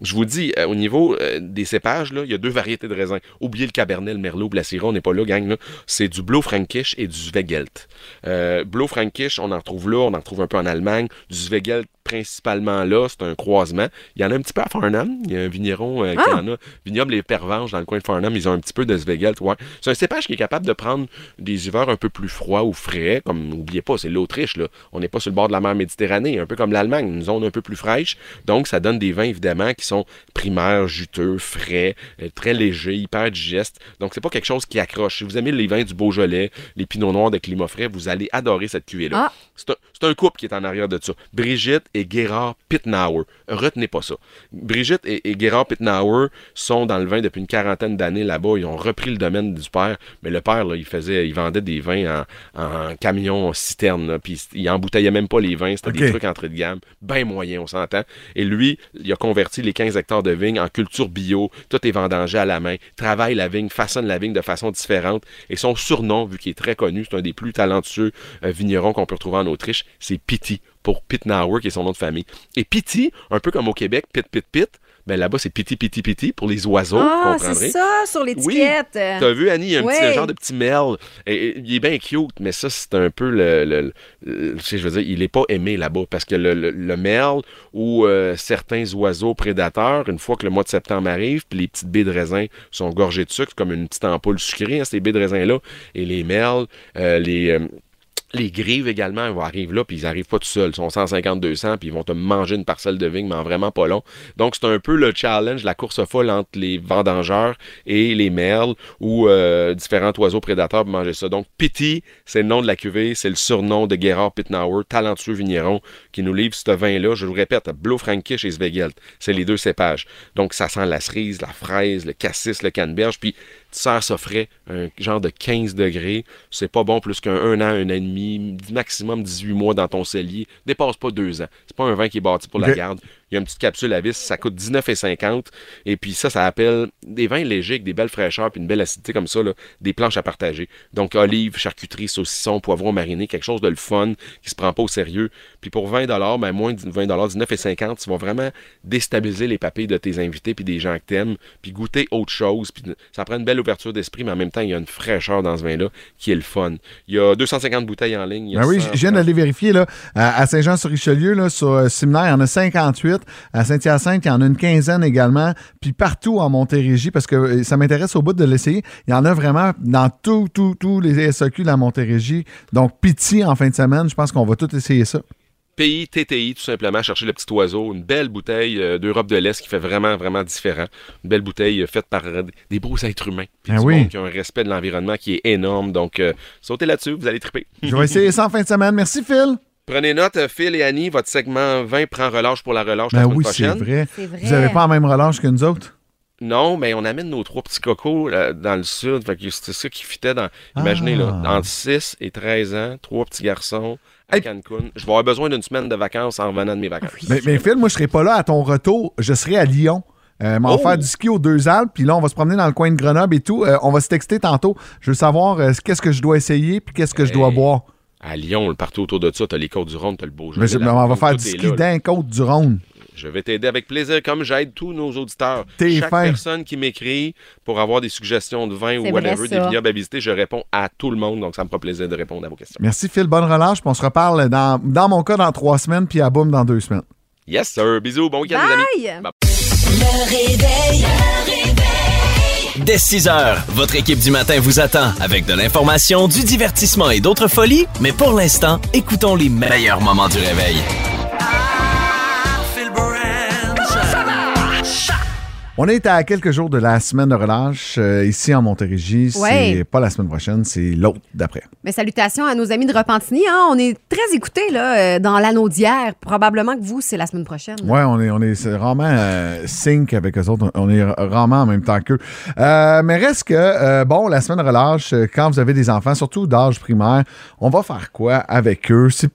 je vous dis, euh, au niveau euh, des cépages, là, il y a deux variétés de raisins. Oubliez le Cabernet, le Merlot, le Syrah, on n'est pas là, gang. C'est du Blue Frankish et du Zweigelt. Euh, Frankish, on en retrouve là, on en retrouve un peu en Allemagne. Du Zweigelt, principalement là, c'est un croisement. Il y en a un petit peu à Farnham. Il y a un vigneron euh, qui Ah! en a. Vignoble Les Pervenches, dans le coin de Farnham, ils ont un petit peu de. Ouais. C'est un cépage qui est capable de prendre des hivers un peu plus froids ou frais. Comme, n'oubliez pas, c'est l'Autriche, là. On n'est pas sur le bord de la mer Méditerranée, un peu comme l'Allemagne, une zone un peu plus fraîche. Donc, ça donne des vins, évidemment, qui sont primaires, juteux, frais, euh, très légers, hyper digestes. Donc, c'est pas quelque chose qui accroche. Si vous aimez les vins du Beaujolais, les pinots noirs de climat frais, vous allez adorer cette cuvée-là. Ah. C'est un, c'est un couple qui est en arrière de ça. Brigitte et Gerard Pittenauer. Retenez pas ça. Brigitte et, et Gerard Pittenauer sont dans le vin depuis une quarantaine d'années là-bas. Ils ont repris le domaine du père, mais le père, là, il faisait, il vendait des vins en, en camion citerne, là, puis il embouteillait même pas les vins. C'était des trucs entrée de gamme, bien moyen, on s'entend. Et lui, il a converti les 15 hectares de vigne en culture bio. Tout est vendangé à la main. Travaille la vigne, façonne la vigne de façon différente. Et son surnom, vu qu'il est très connu, c'est un des plus talentueux euh, vignerons qu'on peut retrouver en Autriche, c'est Pity, pour Pitnauer, qui est son nom de famille. Et Pity, un peu comme au Québec, Pit, Pit, Pit, ben là-bas, c'est Pity, Pity, Pity pour les oiseaux, Ah, c'est ça, sur l'étiquette. T'as vu, Annie, il y a un Oui. petit genre de petit merle. Et, et il est bien cute, mais ça, c'est un peu le. le- je veux dire, il est pas aimé là-bas parce que le, le- le merle ou euh, certains oiseaux prédateurs, une fois que le mois de septembre arrive, puis les petites baies de raisin sont gorgées de sucre, comme une petite ampoule sucrée, hein, ces baies de raisin-là, et les merles, euh, les. euh, Les grives également, ils arriver là, puis ils arrivent pas tout seuls. Ils sont 150, 200, puis ils vont te manger une parcelle de vigne, mais en vraiment pas long. Donc, c'est un peu le challenge, la course folle entre les vendangeurs et les merles ou euh, différents oiseaux prédateurs pour manger ça. Donc, Pity, c'est le nom de la cuvée, c'est le surnom de Gerhard Pittenauer, talentueux vigneron, qui nous livre ce vin-là. Je vous le répète, Blofrankisch et Svegelt. C'est les deux cépages. Donc, ça sent la cerise, la fraise, le cassis, le canneberge, puis tu sers ça frais, un genre de 15 degrés. C'est pas bon plus qu'un un an, un an et demi, maximum 18 mois dans ton cellier. Dépasse pas deux ans. C'est pas un vin qui est bâti pour la garde. Il y a une petite capsule à vis, ça coûte 19,50. Et puis ça, ça appelle des vins légers avec des belles fraîcheurs puis une belle acidité comme ça, là, des planches à partager. Donc olives, charcuterie, saucisson, poivron mariné, quelque chose de le fun qui se prend pas au sérieux. Puis pour 20 ben moins de 20 19,50, tu vas vraiment déstabiliser les papilles de tes invités puis des gens que t'aimes, puis goûter autre chose. Puis ça prend une belle ouverture d'esprit, mais en même temps, il y a une fraîcheur dans ce vin-là qui est le fun. Il y a 250 bouteilles en ligne. il y a Ben oui, 100 je viens d'aller vérifier là, à Saint-Jean-sur-Richelieu, là, sur euh, Séminaire, il y en a 58. À Saint-Hyacinthe, il y en a une quinzaine également. Puis partout en Montérégie, parce que euh, ça m'intéresse au bout de l'essayer, il y en a vraiment dans tous, tous, tous les SAQ de la Montérégie. Donc, pitié en fin de semaine, je pense qu'on va tout essayer ça. pays TTI, tout simplement, chercher le petit oiseau, une belle bouteille euh, d'Europe de l'Est qui fait vraiment, vraiment différent. Une belle bouteille euh, faite par euh, des beaux êtres humains. Puis Ah oui. qui a un respect de l'environnement qui est énorme. Donc, sautez là-dessus, vous allez triper. Je vais essayer ça en fin de semaine. Merci, Phil. Prenez note, euh, Phil et Annie, votre segment 20 prend relâche pour la relâche la Ben semaine oui, c'est prochaine. vrai. C'est vrai. Vous n'avez pas la même relâche que nous autres? Non, mais on amène nos trois petits cocos là, dans le sud. Fait que c'était ça qui fitait dans. Imaginez, là, Ah. entre 6 et 13 ans, trois petits garçons à Cancun. Je vais avoir besoin d'une semaine de vacances en revenant de mes vacances. Mais, mais Phil, moi, je serai pas là à ton retour. Je serai à Lyon. Euh, on va Oh! faire du ski aux deux Alpes, puis là, on va se promener dans le coin de Grenoble et tout. Euh, on va se texter tantôt. Je veux savoir euh, qu'est-ce que je dois essayer, puis qu'est-ce que je dois boire. À Lyon, le partout autour de ça, t'as les côtes du Rhône, t'as le beau Mais mais on va faire du ski d'un côte du Rhône. Je vais t'aider avec plaisir, comme j'aide tous nos auditeurs. T'es Chaque fin. personne qui m'écrit pour avoir des suggestions de vin ou whatever, des vignobles à visiter, je réponds à tout le monde. Donc, ça me fera plaisir de répondre à vos questions. Merci, Phil. Bonne relâche, puis on se reparle dans, dans mon cas dans trois semaines, puis à boum dans deux semaines. Yes, sir. Bisous. Bon week-end, les amis. Bye! Le réveil. Le réveil. Dès 6 heures, votre équipe du matin vous attend avec de l'information, du divertissement et d'autres folies. Mais pour l'instant, écoutons les meilleurs moments du réveil. On est à quelques jours de la semaine de relâche euh, ici en Montérégie. Ouais. C'est pas la semaine prochaine, c'est l'autre d'après. Mais salutations à nos amis de Repentigny. hein. On est très écoutés là, euh, dans l'anneau d'hier. Probablement que vous, c'est la semaine prochaine. Ouais, on est, on est c'est rarement euh, sync avec eux autres. On est rarement en même temps qu'eux. Euh, mais reste que, bon, la semaine de relâche, quand vous avez des enfants, surtout d'âge primaire, on va faire quoi avec eux? C'est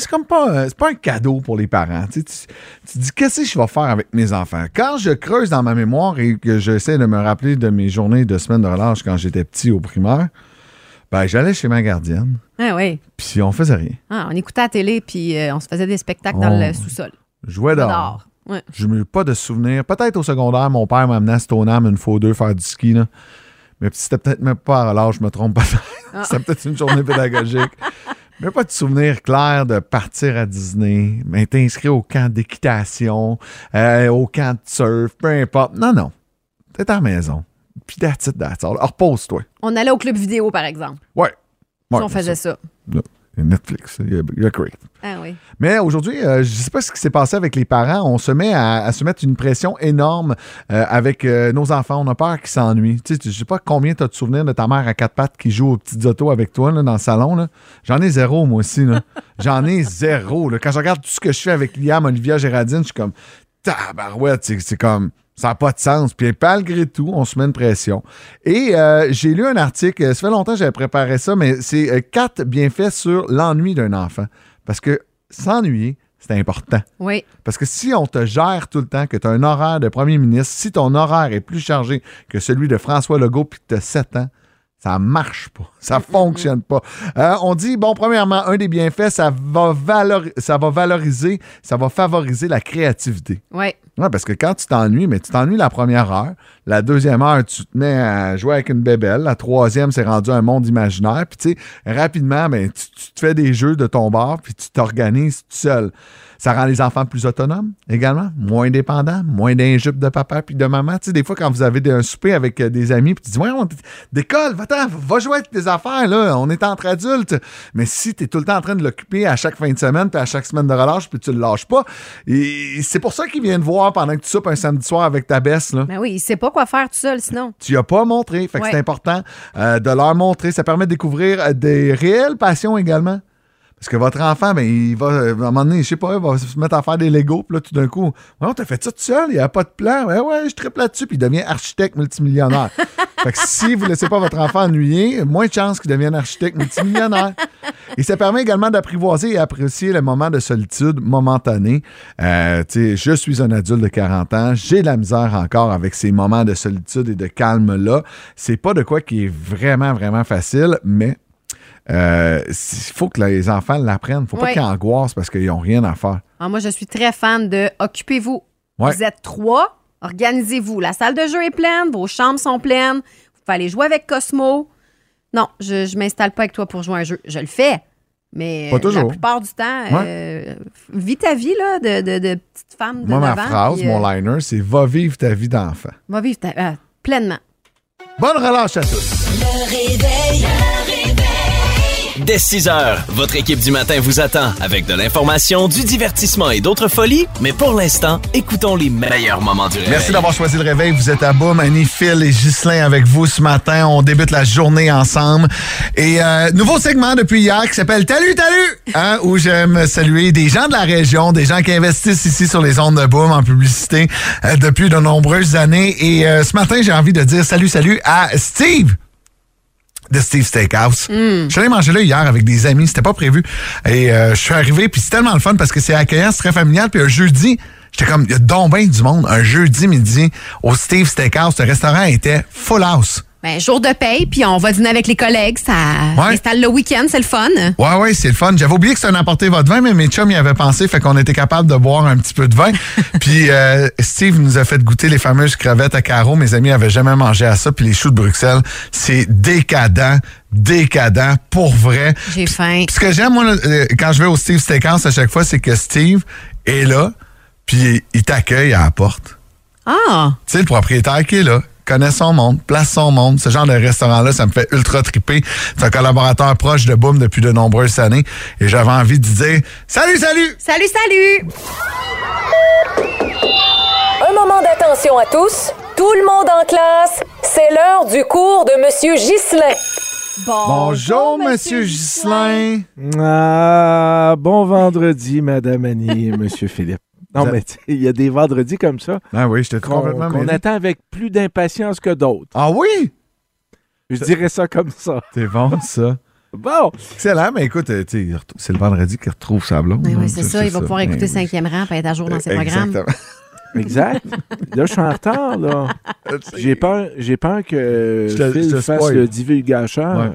c'est comme pas, euh, c'est pas un cadeau pour les parents. Tu, tu- tu dis, qu'est-ce que je vais faire avec mes enfants? Quand je creuse dans ma mémoire et que j'essaie de me rappeler de mes journées de semaine de relâche quand j'étais petit au primaire, ben, j'allais chez ma gardienne, Ah oui. puis on faisait rien. Ah, on écoutait la télé puis euh, on se faisait des spectacles dans le sous-sol. Jouais dehors. Dehors. Ouais. Je n'ai pas de souvenirs. Peut-être au secondaire, mon père m'a amené à Stoneham une fois ou deux faire du ski. Là. Mais c'était peut-être même pas à relâche, je me trompe pas. Ah. [laughs] c'était peut-être une journée pédagogique. Mais pas de souvenir clair de partir à Disney, m'être inscrit au camp d'équitation, euh, au camp de surf, peu importe. Non, non. T'es à la maison. Puis that's it, that's all. Repose-toi. On allait au club vidéo, par exemple. Ouais. Si on faisait ça. Netflix, il y a, il y a Crave. Ah oui. Mais aujourd'hui, euh, je ne sais pas ce qui s'est passé avec les parents. On se met à, à se mettre une pression énorme euh, avec euh, nos enfants. On a peur qu'ils s'ennuient. Tu sais, je ne sais pas combien tu as de souvenirs de ta mère à quatre pattes qui joue aux petites autos avec toi là, dans le salon. J'en ai zéro, moi aussi. J'en ai zéro. là. Quand je regarde tout ce que je fais avec Liam, Olivia, Géraldine, je suis comme tabarouette. C'est c'est comme. Ça n'a pas de sens. Puis malgré tout, on se met une pression. Et euh, j'ai lu un article, ça fait longtemps que j'avais préparé ça, mais c'est euh, quatre bienfaits sur l'ennui d'un enfant. Parce que s'ennuyer, c'est important. Oui. Parce que si on te gère tout le temps, que tu as un horaire de premier ministre, si ton horaire est plus chargé que celui de François Legault puis que tu as 7 ans, ça marche pas. [laughs] Ça fonctionne pas. Euh, on dit, bon, premièrement, un des bienfaits, ça va, valori- ça va valoriser, ça va favoriser la créativité. Oui. Ouais, parce que quand tu t'ennuies, mais tu t'ennuies la première heure. La deuxième heure, tu te mets à jouer avec une bébelle. La troisième, c'est rendu un monde imaginaire. Puis, tu sais, rapidement, ben, tu, tu te fais des jeux de ton bord, puis tu t'organises tout seul. Ça rend les enfants plus autonomes également, moins dépendants, moins d'injupes de papa puis de maman. Tu sais, des fois, quand vous avez un souper avec euh, des amis, puis tu dis, ouais, on, décolle, va temps, va jouer avec tes affaires, là. On est entre adultes. Mais si tu es tout le temps en train de l'occuper à chaque fin de semaine, puis à chaque semaine de relâche, puis tu le lâches pas, et c'est pour ça qu'il vient te voir pendant que tu soupes un samedi soir avec ta baisse, là. Ben oui, il sait pas quoi faire tout seul, sinon. Tu n'as pas montré. Fait que Ouais. c'est important euh, de leur montrer. Ça permet de découvrir euh, des réelles passions également. Parce que votre enfant, ben, il va, euh, à un moment donné, je sais pas, il va se mettre à faire des Legos, puis là, tout d'un coup, ouais, t'as fait ça tout seul, il n'y a pas de plan. Ouais, ouais, je triple là-dessus, puis il devient architecte multimillionnaire. [laughs] fait que si vous ne laissez pas votre enfant ennuyer, moins de chances qu'il devienne architecte multimillionnaire. Et ça permet également d'apprivoiser et apprécier le moment de solitude momentané. Euh, tu sais, je suis un adulte de 40 ans, j'ai de la misère encore avec ces moments de solitude et de calme-là. C'est pas de quoi qui est vraiment, vraiment facile, mais euh, il faut que les enfants l'apprennent. faut pas Ouais. qu'ils angoissent parce qu'ils n'ont rien à faire. Ah, moi, je suis très fan de Occupez-vous. Ouais. Vous êtes trois, organisez-vous. La salle de jeu est pleine, vos chambres sont pleines. Vous pouvez aller jouer avec Cosmo. Non, je ne m'installe pas avec toi pour jouer à un jeu. Je le fais. Mais Pas euh, toujours. la plupart du temps, euh, vis ta vie là, de, de, de petite femme de Moi, ma 9 ans, phrase, puis, euh, mon liner, c'est Va vivre ta vie d'enfant. Va vivre ta, pleinement. Bonne relâche à tous. Le réveil. Dès 6 heures, votre équipe du matin vous attend avec de l'information, du divertissement et d'autres folies. Mais pour l'instant, écoutons les meilleurs moments du réveil. Merci d'avoir choisi le réveil. Vous êtes à Boum. Annie, Phil et Ghislain avec vous ce matin. On débute la journée ensemble. Et euh, nouveau segment depuis hier qui s'appelle Talu Talu, hein, où j'aime saluer des gens de la région, des gens qui investissent ici sur les ondes de Boom en publicité euh, depuis de nombreuses années. Et euh, ce matin, j'ai envie de dire salut, salut à Steve de Steve Steakhouse. Je suis allé manger là hier avec des amis, c'était pas prévu. Et euh, je suis arrivé, puis c'est tellement le fun parce que c'est accueillant, c'est très familial. Puis un jeudi, j'étais comme, il y a donc ben du monde. Un jeudi midi au Steve Steakhouse, le restaurant était full house. Ben, jour de paye, puis on va dîner avec les collègues. Ça Ouais. installe le week-end, c'est le fun. Ouais, ouais, c'est le fun. J'avais oublié que c'était un apporté votre vin, mais mes chums y avaient pensé, fait qu'on était capable de boire un petit peu de vin. [laughs] puis euh, Steve nous a fait goûter les fameuses crevettes à carreaux. Mes amis avaient jamais mangé à ça. Puis les choux de Bruxelles, c'est décadent, décadent, pour vrai. J'ai faim. Puis ce que j'aime, moi, euh, quand je vais au Steve Steakhouse à chaque fois, c'est que Steve est là, puis il t'accueille à la porte. Ah! Tu sais, le propriétaire qui est là, connaît son monde, place son monde. Ce genre de restaurant-là, ça me fait ultra triper. C'est un collaborateur proche de Boom depuis de nombreuses années. Et j'avais envie de dire Salut, salut! Salut, salut! Un moment d'attention à tous. Tout le monde en classe. C'est l'heure du cours de Monsieur Ghislain. Bonjour, Monsieur Ghislain. Ah, bon vendredi, Madame Annie et Monsieur [laughs] Philippe. Non, mais il y a des vendredis comme ça Ah oui, j'étais qu'on complètement qu'on mêlé. attend avec plus d'impatience que d'autres. Ah oui? Je dirais ça comme ça. C'est bon, ça. Bon, Excellent, mais écoute, euh, c'est le vendredi qu'il retrouve sa blonde. Oui, hein, oui, c'est ça. Il va pouvoir écouter Ben, cinquième rang et être à jour dans ses programmes. [laughs] Exact. Là, je suis en retard, là. [laughs] J'ai peur, j'ai peur que Phil fasse le divulgateur.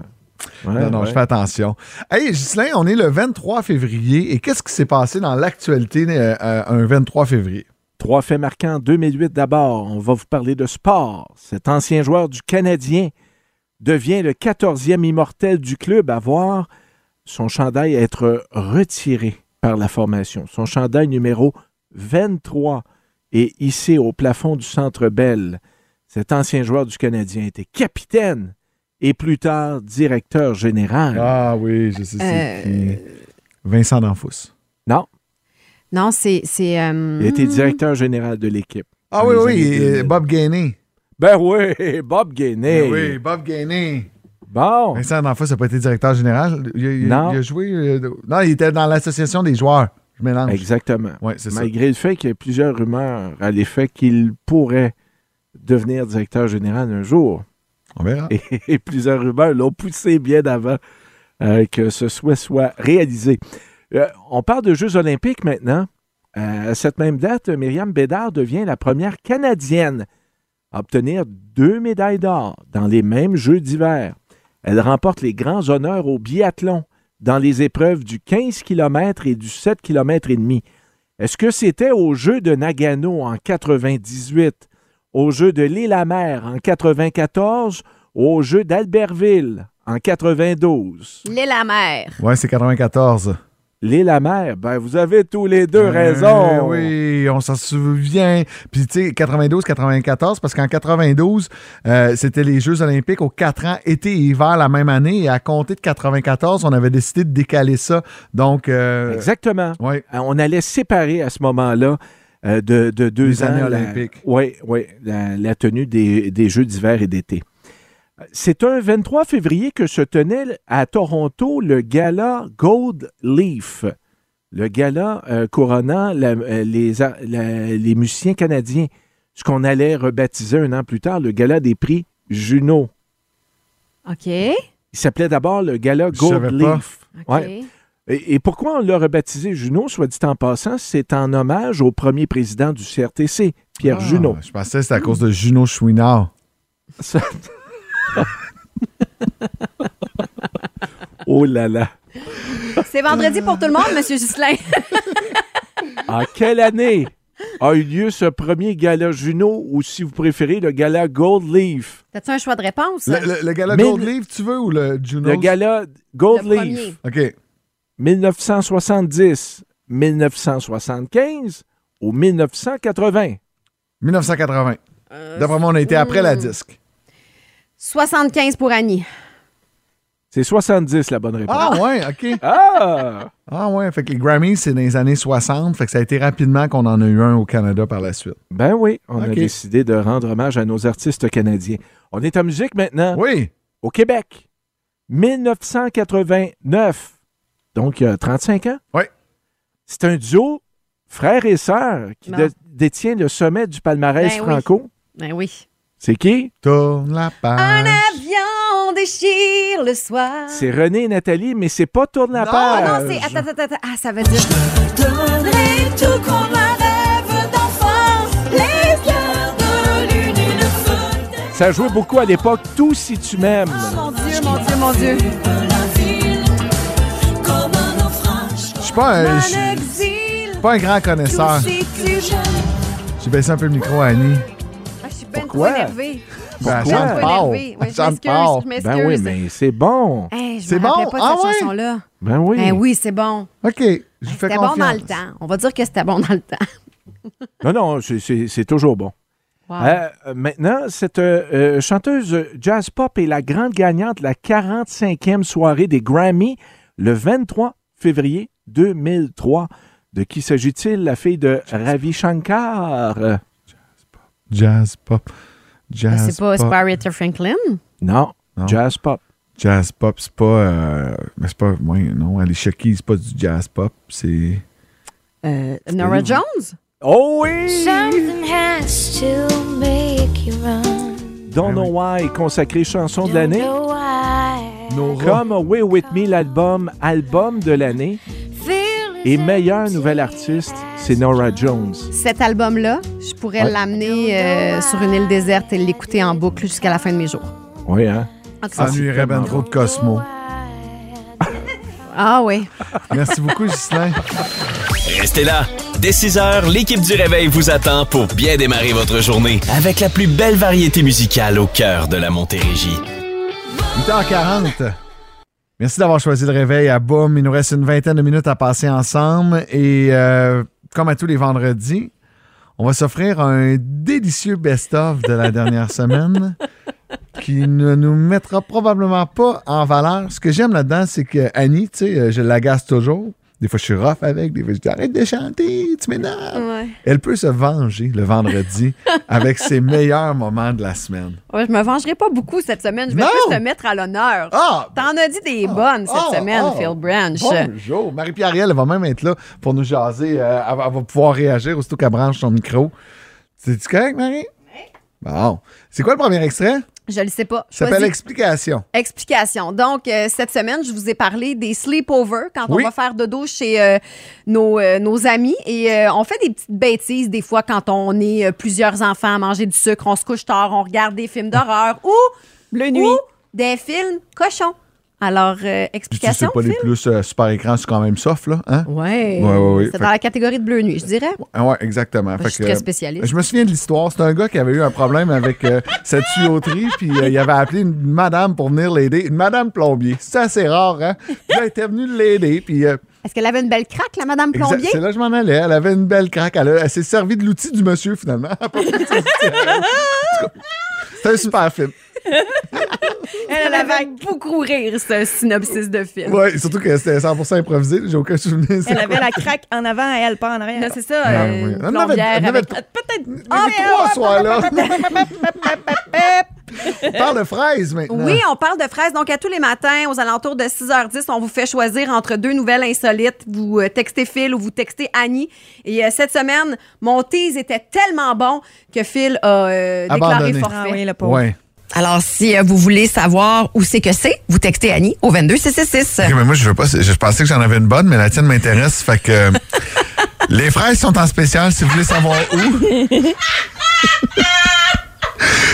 Ouais. Non, non, ouais. je fais attention. Hey, Ghislain, on est le 23 février. Et qu'est-ce qui s'est passé dans l'actualité euh, euh, un 23 février? Trois faits marquants. 2008 d'abord. On va vous parler de sport. Cet ancien joueur du Canadien devient le 14e immortel du club à voir son chandail être retiré par la formation. Son chandail numéro 23 est hissé au plafond du Centre Bell. Cet ancien joueur du Canadien était capitaine et plus tard directeur général. Ah oui, je sais c'est Euh, qui? Vincent D'Anfous. Non, Non, c'est. c'est euh, il était directeur général de l'équipe. Ah oui, oui, 2000. Bob Gainé. [laughs] Ben oui, Bob Gainé. Ben oui, Bob Gainé. Bon. Vincent D'Anfous n'a pas été directeur général. Il, a- il a- Non. il a joué. euh, non, il était dans l'association des joueurs. Je mélange. Exactement. Oui, c'est ça. Malgré le fait qu'il y ait plusieurs rumeurs à l'effet qu'il pourrait devenir directeur général un jour. [laughs] Et plusieurs rumeurs l'ont poussé bien avant euh, que ce souhait soit réalisé. Euh, on parle de Jeux olympiques maintenant. Euh, à cette même date, Myriam Bédard devient la première Canadienne à obtenir deux médailles d'or dans les mêmes Jeux d'hiver. Elle remporte les grands honneurs au biathlon dans les épreuves du 15 km et du 7 km et demi. Est-ce que c'était aux Jeux de Nagano en 98, aux Jeux de l'île-à-mer en 94 ou aux Jeux d'Albertville en 92? L'île la mer. Ouais, c'est 94. L'île-la-mer, ben vous avez tous les deux Eh raison. Oui, on s'en souvient. Puis tu sais, 92-94, parce qu'en 92, euh, c'était les Jeux olympiques aux quatre ans, été et hiver la même année. Et à compter de 94, on avait décidé de décaler ça. Donc, euh, Exactement. oui. Euh, On allait séparer à ce moment-là euh, de, de deux Les années olympiques. Oui, oui, la, la tenue des, des Jeux d'hiver et d'été. C'est un 23 février que se tenait à Toronto le gala Gold Leaf. Le gala euh, couronnant la- euh, les, a- la- les musiciens canadiens. Ce qu'on allait rebaptiser un an plus tard le gala des prix Juno. OK. Il s'appelait d'abord le gala Je Gold. Leaf. OK. Ouais. Et, et pourquoi on l'a rebaptisé Juno, soit dit en passant, c'est en hommage au premier président du CRTC, Pierre Ah, Junot. Je pensais que c'était à cause de Juno Chouinard. Ça- oh là là. C'est vendredi pour tout le monde, Monsieur Ghislain. [laughs] En quelle année a eu lieu ce premier gala Juno ou, si vous préférez, le gala Gold Leaf? T'as-tu un choix de réponse? Le, le- le gala Mais- Gold Leaf, tu veux, ou le Juno? Le gala Gold Le Leaf, premier. OK. 1970, 1975 ou 1980? 1980. Euh, D'après moi, on a été après la disque. 75 pour Annie. C'est 70 la bonne réponse. Ah ouais, OK. [laughs] Ah! Ah ouais, fait que les Grammys, c'est dans les années 60. Fait que ça a été rapidement qu'on en a eu un au Canada par la suite. Ben oui, on a décidé de rendre hommage à nos artistes canadiens. On est en musique maintenant. Oui. Au Québec. 1989. Donc, il y a 35 ans? Oui. C'est un duo frère et sœur qui Non. de- détient le sommet du palmarès Ben oui. franco. Ben oui. C'est qui? Tourne la Un page. avion déchire le soir. C'est René et Nathalie, mais c'est pas Tourne la Non, page. Ah non, c'est. Attends, attends, attends. Ah, ça veut dire. Donnerai tout un rêve les fleurs de lune et le feu Ça jouait beaucoup à l'époque, Tout si tu m'aimes. Mon Dieu, mon Dieu, mon Dieu. Pas un, je suis un exil, pas un grand connaisseur. J'ai baissé un peu le micro à Annie. Ah, je suis ben trop Pourquoi? énervée. Ben, Je suis fort. énervée. Ouais, je m'excuse, m'excuse. Ben oui, mais c'est bon. Hey, C'est bon? pas de Ah cette ouais? chanson-là. Ben oui. Ben oui, c'est bon. OK, je C'était bon dans le temps. On va dire que c'était bon dans le temps. [laughs] Non, non, c'est- toujours bon. Wow. Euh, euh, maintenant, cette euh, chanteuse jazz pop est la grande gagnante de la 45e soirée des Grammy le 23 février 2003. De qui s'agit-il? La fille de Ravi Shankar? Jazz pop. Ben, Jazz c'est pas pop. c'est pas Aretha Franklin? Non, Non. jazz pop. Jazz pop, c'est pas. euh, mais c'est pas. Oui, non, Alicia Keys, c'est pas du jazz pop. C'est. Euh, Nora Jones? Oh oui! Something has to make you run. Don't Know Why, consacré chanson de Don't l'année. Nora. Comme Away With Me, l'album album de l'année. Et meilleur nouvel artiste, c'est Nora Jones. Cet album-là, je pourrais Ouais. l'amener euh, sur une île déserte et l'écouter en boucle jusqu'à la fin de mes jours. Oui, hein? Ça ennuierait ben trop de Cosmo. Ah oui. Merci beaucoup, Ghislain. Restez là. Dès 6 heures, l'équipe du Réveil vous attend pour bien démarrer votre journée avec la plus belle variété musicale au cœur de la Montérégie. 8h40. Merci d'avoir choisi le réveil à Boom. Il nous reste une vingtaine de minutes à passer ensemble. Et euh, comme à tous les vendredis, on va s'offrir un délicieux best-of de la dernière [laughs] semaine qui ne nous mettra probablement pas en valeur. Ce que j'aime là-dedans, c'est que Annie, tu sais, euh, je l'agace toujours. Des fois, je suis rough avec. Des fois, je dis arrête de chanter, tu m'énerves. Ouais. Elle peut se venger le vendredi [laughs] avec ses meilleurs moments de la semaine. Ouais, je me vengerai pas beaucoup cette semaine. Je vais Non! plus te mettre à l'honneur. Ah! T'en as dit des bonnes cette ah, semaine, ah. Phil Branch. Bonjour. Marie-Pierre, elle va même être là pour nous jaser. Euh, elle, va- elle va pouvoir réagir aussitôt qu'elle branche son micro. C'est-tu correct, Marie? Bon. C'est quoi le premier extrait? Je le sais pas. Ça s'appelle. Explication. Explication. Donc, euh, cette semaine, je vous ai parlé des sleepovers quand Oui. on va faire dodo chez euh, nos, euh, nos amis. Et euh, on fait des petites bêtises des fois quand on est euh, plusieurs enfants à manger du sucre, on se couche tard, on regarde des films d'horreur ou, Bleu ou des films cochons. Alors, euh, explication, pas les plus euh, super écrans, c'est quand même soft, là. Hein? Ouais. Ouais, ouais, ouais. C'est dans que- la catégorie de bleu nuit, je dirais. Ouais, exactement. Je Fait suis que, très euh, spécialiste. Je me souviens de l'histoire. C'est un gars qui avait eu un problème avec euh, [laughs] sa tuyauterie, puis il avait appelé une madame pour venir l'aider. Une madame plombier. C'est assez rare, hein? Puis là, elle était venue l'aider, puis Est-ce qu'elle avait une belle craque, la Madame Plombier? C'est là que je m'en allais. Elle avait une belle craque. Elle, a- elle s'est servie de l'outil du monsieur, finalement. [laughs] C'est un super film. Elle avait beaucoup rire, ce synopsis de film. Ouais, surtout que c'était 100% improvisé. J'ai aucun souvenir. Elle avait la craque en avant et elle pas en arrière. Là, c'est ça, Ah, euh, oui. une Elle avait-. Peut-être. Ah, trois soirs-là. On parle de fraises maintenant. Oui, on parle de fraises. Donc, à tous les matins, aux alentours de 6h10, on vous fait choisir entre deux nouvelles insolites. Vous euh, textez Phil ou vous textez Annie. Et euh, cette semaine, mon tease était tellement bon que Phil a euh, déclaré Abandonné. forfait. Ah oui, le pauvre. Ouais. Alors, si euh, vous voulez savoir où c'est que c'est, vous textez Annie au 22666. Ok, mais moi, je veux pas. Je pensais que j'en avais une bonne, mais la tienne m'intéresse. Fait que. les fraises sont en spécial si vous voulez savoir où.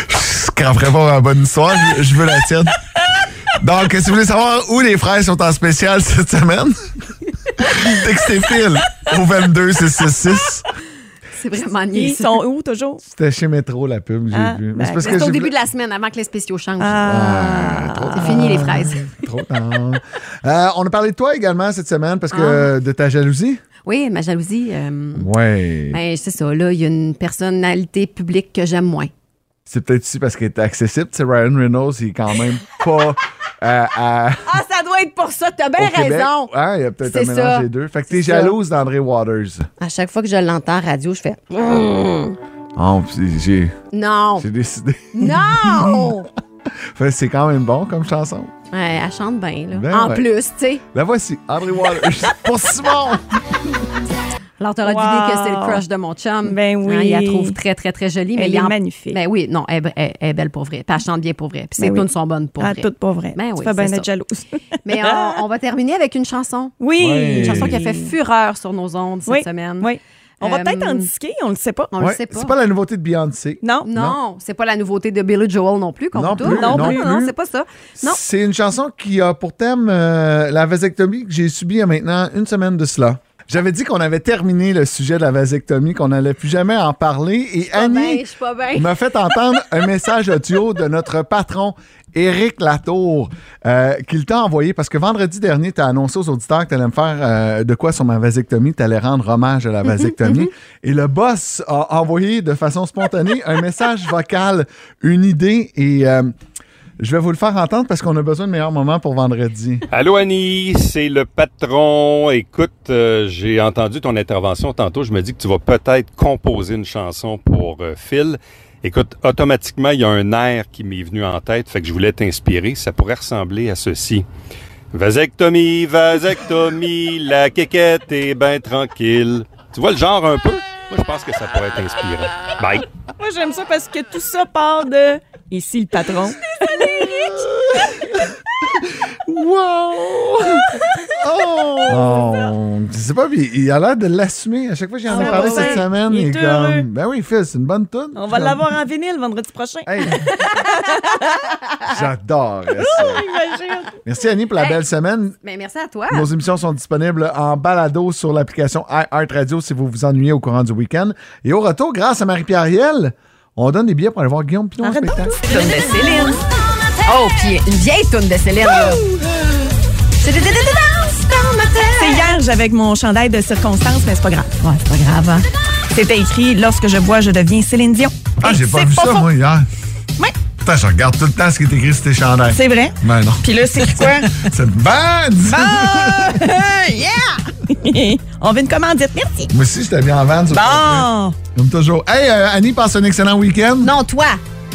je scraperais pas ma bonne histoire. Je, je veux la tienne. Donc, si vous voulez savoir où les fraises sont en spécial cette semaine, [laughs] textez Phil au 22666. C'est vraiment Ils niaiseux. sont où toujours? C'était chez Métro, la pub, j'ai Ah, vu. ben, que au début vu- de la semaine, avant que les spéciaux changent. Ah. C'est fini, les fraises. [laughs] Trop tard. Euh, on a parlé de toi également cette semaine parce que euh, de ta jalousie. Oui, ma jalousie. euh, Ouais. ben, c'est ça. Là, il y a une personnalité publique que j'aime moins. C'est peut-être aussi parce qu'il est accessible. Tu sais, Ryan Reynolds, il est quand même [laughs] pas euh, à. Ah, ça doit être pour ça. T'as bien raison. Ah, il y a peut-être un mélange ça. des deux. Fait que t'es jalouse d'André Waters. À chaque fois que je l'entends en radio, je fais Oh, j'ai Non. j'ai décidé. Non! [laughs] Fait que c'est quand même bon comme chanson. Ouais, elle chante bien, là. Ben en ouais. plus, tu sais. La voici, André Waters. [laughs] pour Simon! Alors, t'auras Wow. deviné que c'est le crush de mon chum. Ben oui. Hein, il la trouve très, très, très jolie. mais Elle il est en- magnifique. Ben oui, non, elle, elle- elle est belle pour vrai. Puis elle chante bien pour vrai. Puis ses Ben oui. tunes sont bonnes pour Ah, vrai. tout pas vrai. Ben tu oui, fais bien ça. jalouse. [laughs] Mais on, on va terminer avec une chanson. Oui. Une chanson qui a fait fureur sur nos ondes cette Oui. semaine. Oui. On va Euh, peut-être en disquer, on le sait pas. On Ouais, le sait pas. C'est pas la nouveauté de Beyoncé. Non. Non, c'est pas la nouveauté de Billy Joel non plus qu'on Non plus, non non, plus. non, c'est pas ça. Non. C'est une chanson qui a pour thème euh, la vasectomie que j'ai subie il y a maintenant une semaine de cela. J'avais dit qu'on avait terminé le sujet de la vasectomie, qu'on n'allait plus jamais en parler. Et Annie [laughs] m'a fait entendre un message audio de notre patron, Éric Latour, euh, qu'il t'a envoyé parce que vendredi dernier, tu as annoncé aux auditeurs que tu allais me faire euh, de quoi sur ma vasectomie, tu allais rendre hommage à la vasectomie. et le boss a envoyé de façon spontanée un message vocal, une idée et. euh, je vais vous le faire entendre parce qu'on a besoin de meilleurs moments pour vendredi. Allô Annie, c'est le patron. Écoute, euh, j'ai entendu ton intervention tantôt. Je me dis que tu vas peut-être composer une chanson pour euh, Phil. Écoute, automatiquement, il y a un air qui m'est venu en tête, fait que je voulais t'inspirer. Ça pourrait ressembler à ceci. Vasectomie, vasectomie, la [laughs] quéquette est bien tranquille. Tu vois le genre un peu? Moi, je pense que ça pourrait être inspirant. Bye. Moi, j'aime ça parce que tout ça part de ici le patron. [laughs] Wow! Oh! Je sais pas, puis il a l'air de l'assumer. À chaque fois que j'en ai parlé cette semaine, Il il est comme. Ben oui, Phil, c'est une bonne tune. On va l'avoir en vinyle vendredi prochain. J'adore [laughs] ça. Imagine. Merci Annie pour la Hey. belle semaine. Mais merci à toi. Nos émissions sont disponibles en balado sur l'application iHeart Radio si vous vous ennuyez au courant du week-end. Et au retour, grâce à Marie-Pierre Riel, on donne des billets pour aller voir Guillaume Pinot en spectacle. Oh, puis une vieille toune de Céline, là. C'est des- des- des- des danses dans ma tête. C'est hier, j'avais avec mon chandail de circonstance, mais c'est pas grave. Ouais, c'est pas grave, hein. C'était écrit Lorsque je vois, je deviens Céline Dion. Ah, Et j'ai pas c'est vu ça, faux. moi, hier. Ouais. Putain, je regarde tout le temps ce qui est écrit sur tes chandails. C'est vrai. Ben non. Puis là, c'est quoi? [laughs] C'est bad! Ah! yeah! On veut une commandite. Merci. Moi aussi, je t'ai bien en vente. Bon. Comme toujours. Hey, euh, Annie, passe un excellent week-end. Non, toi.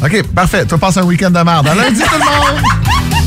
OK, parfait. Toi, passe un week-end de merde. À lundi, tout le monde! [laughs]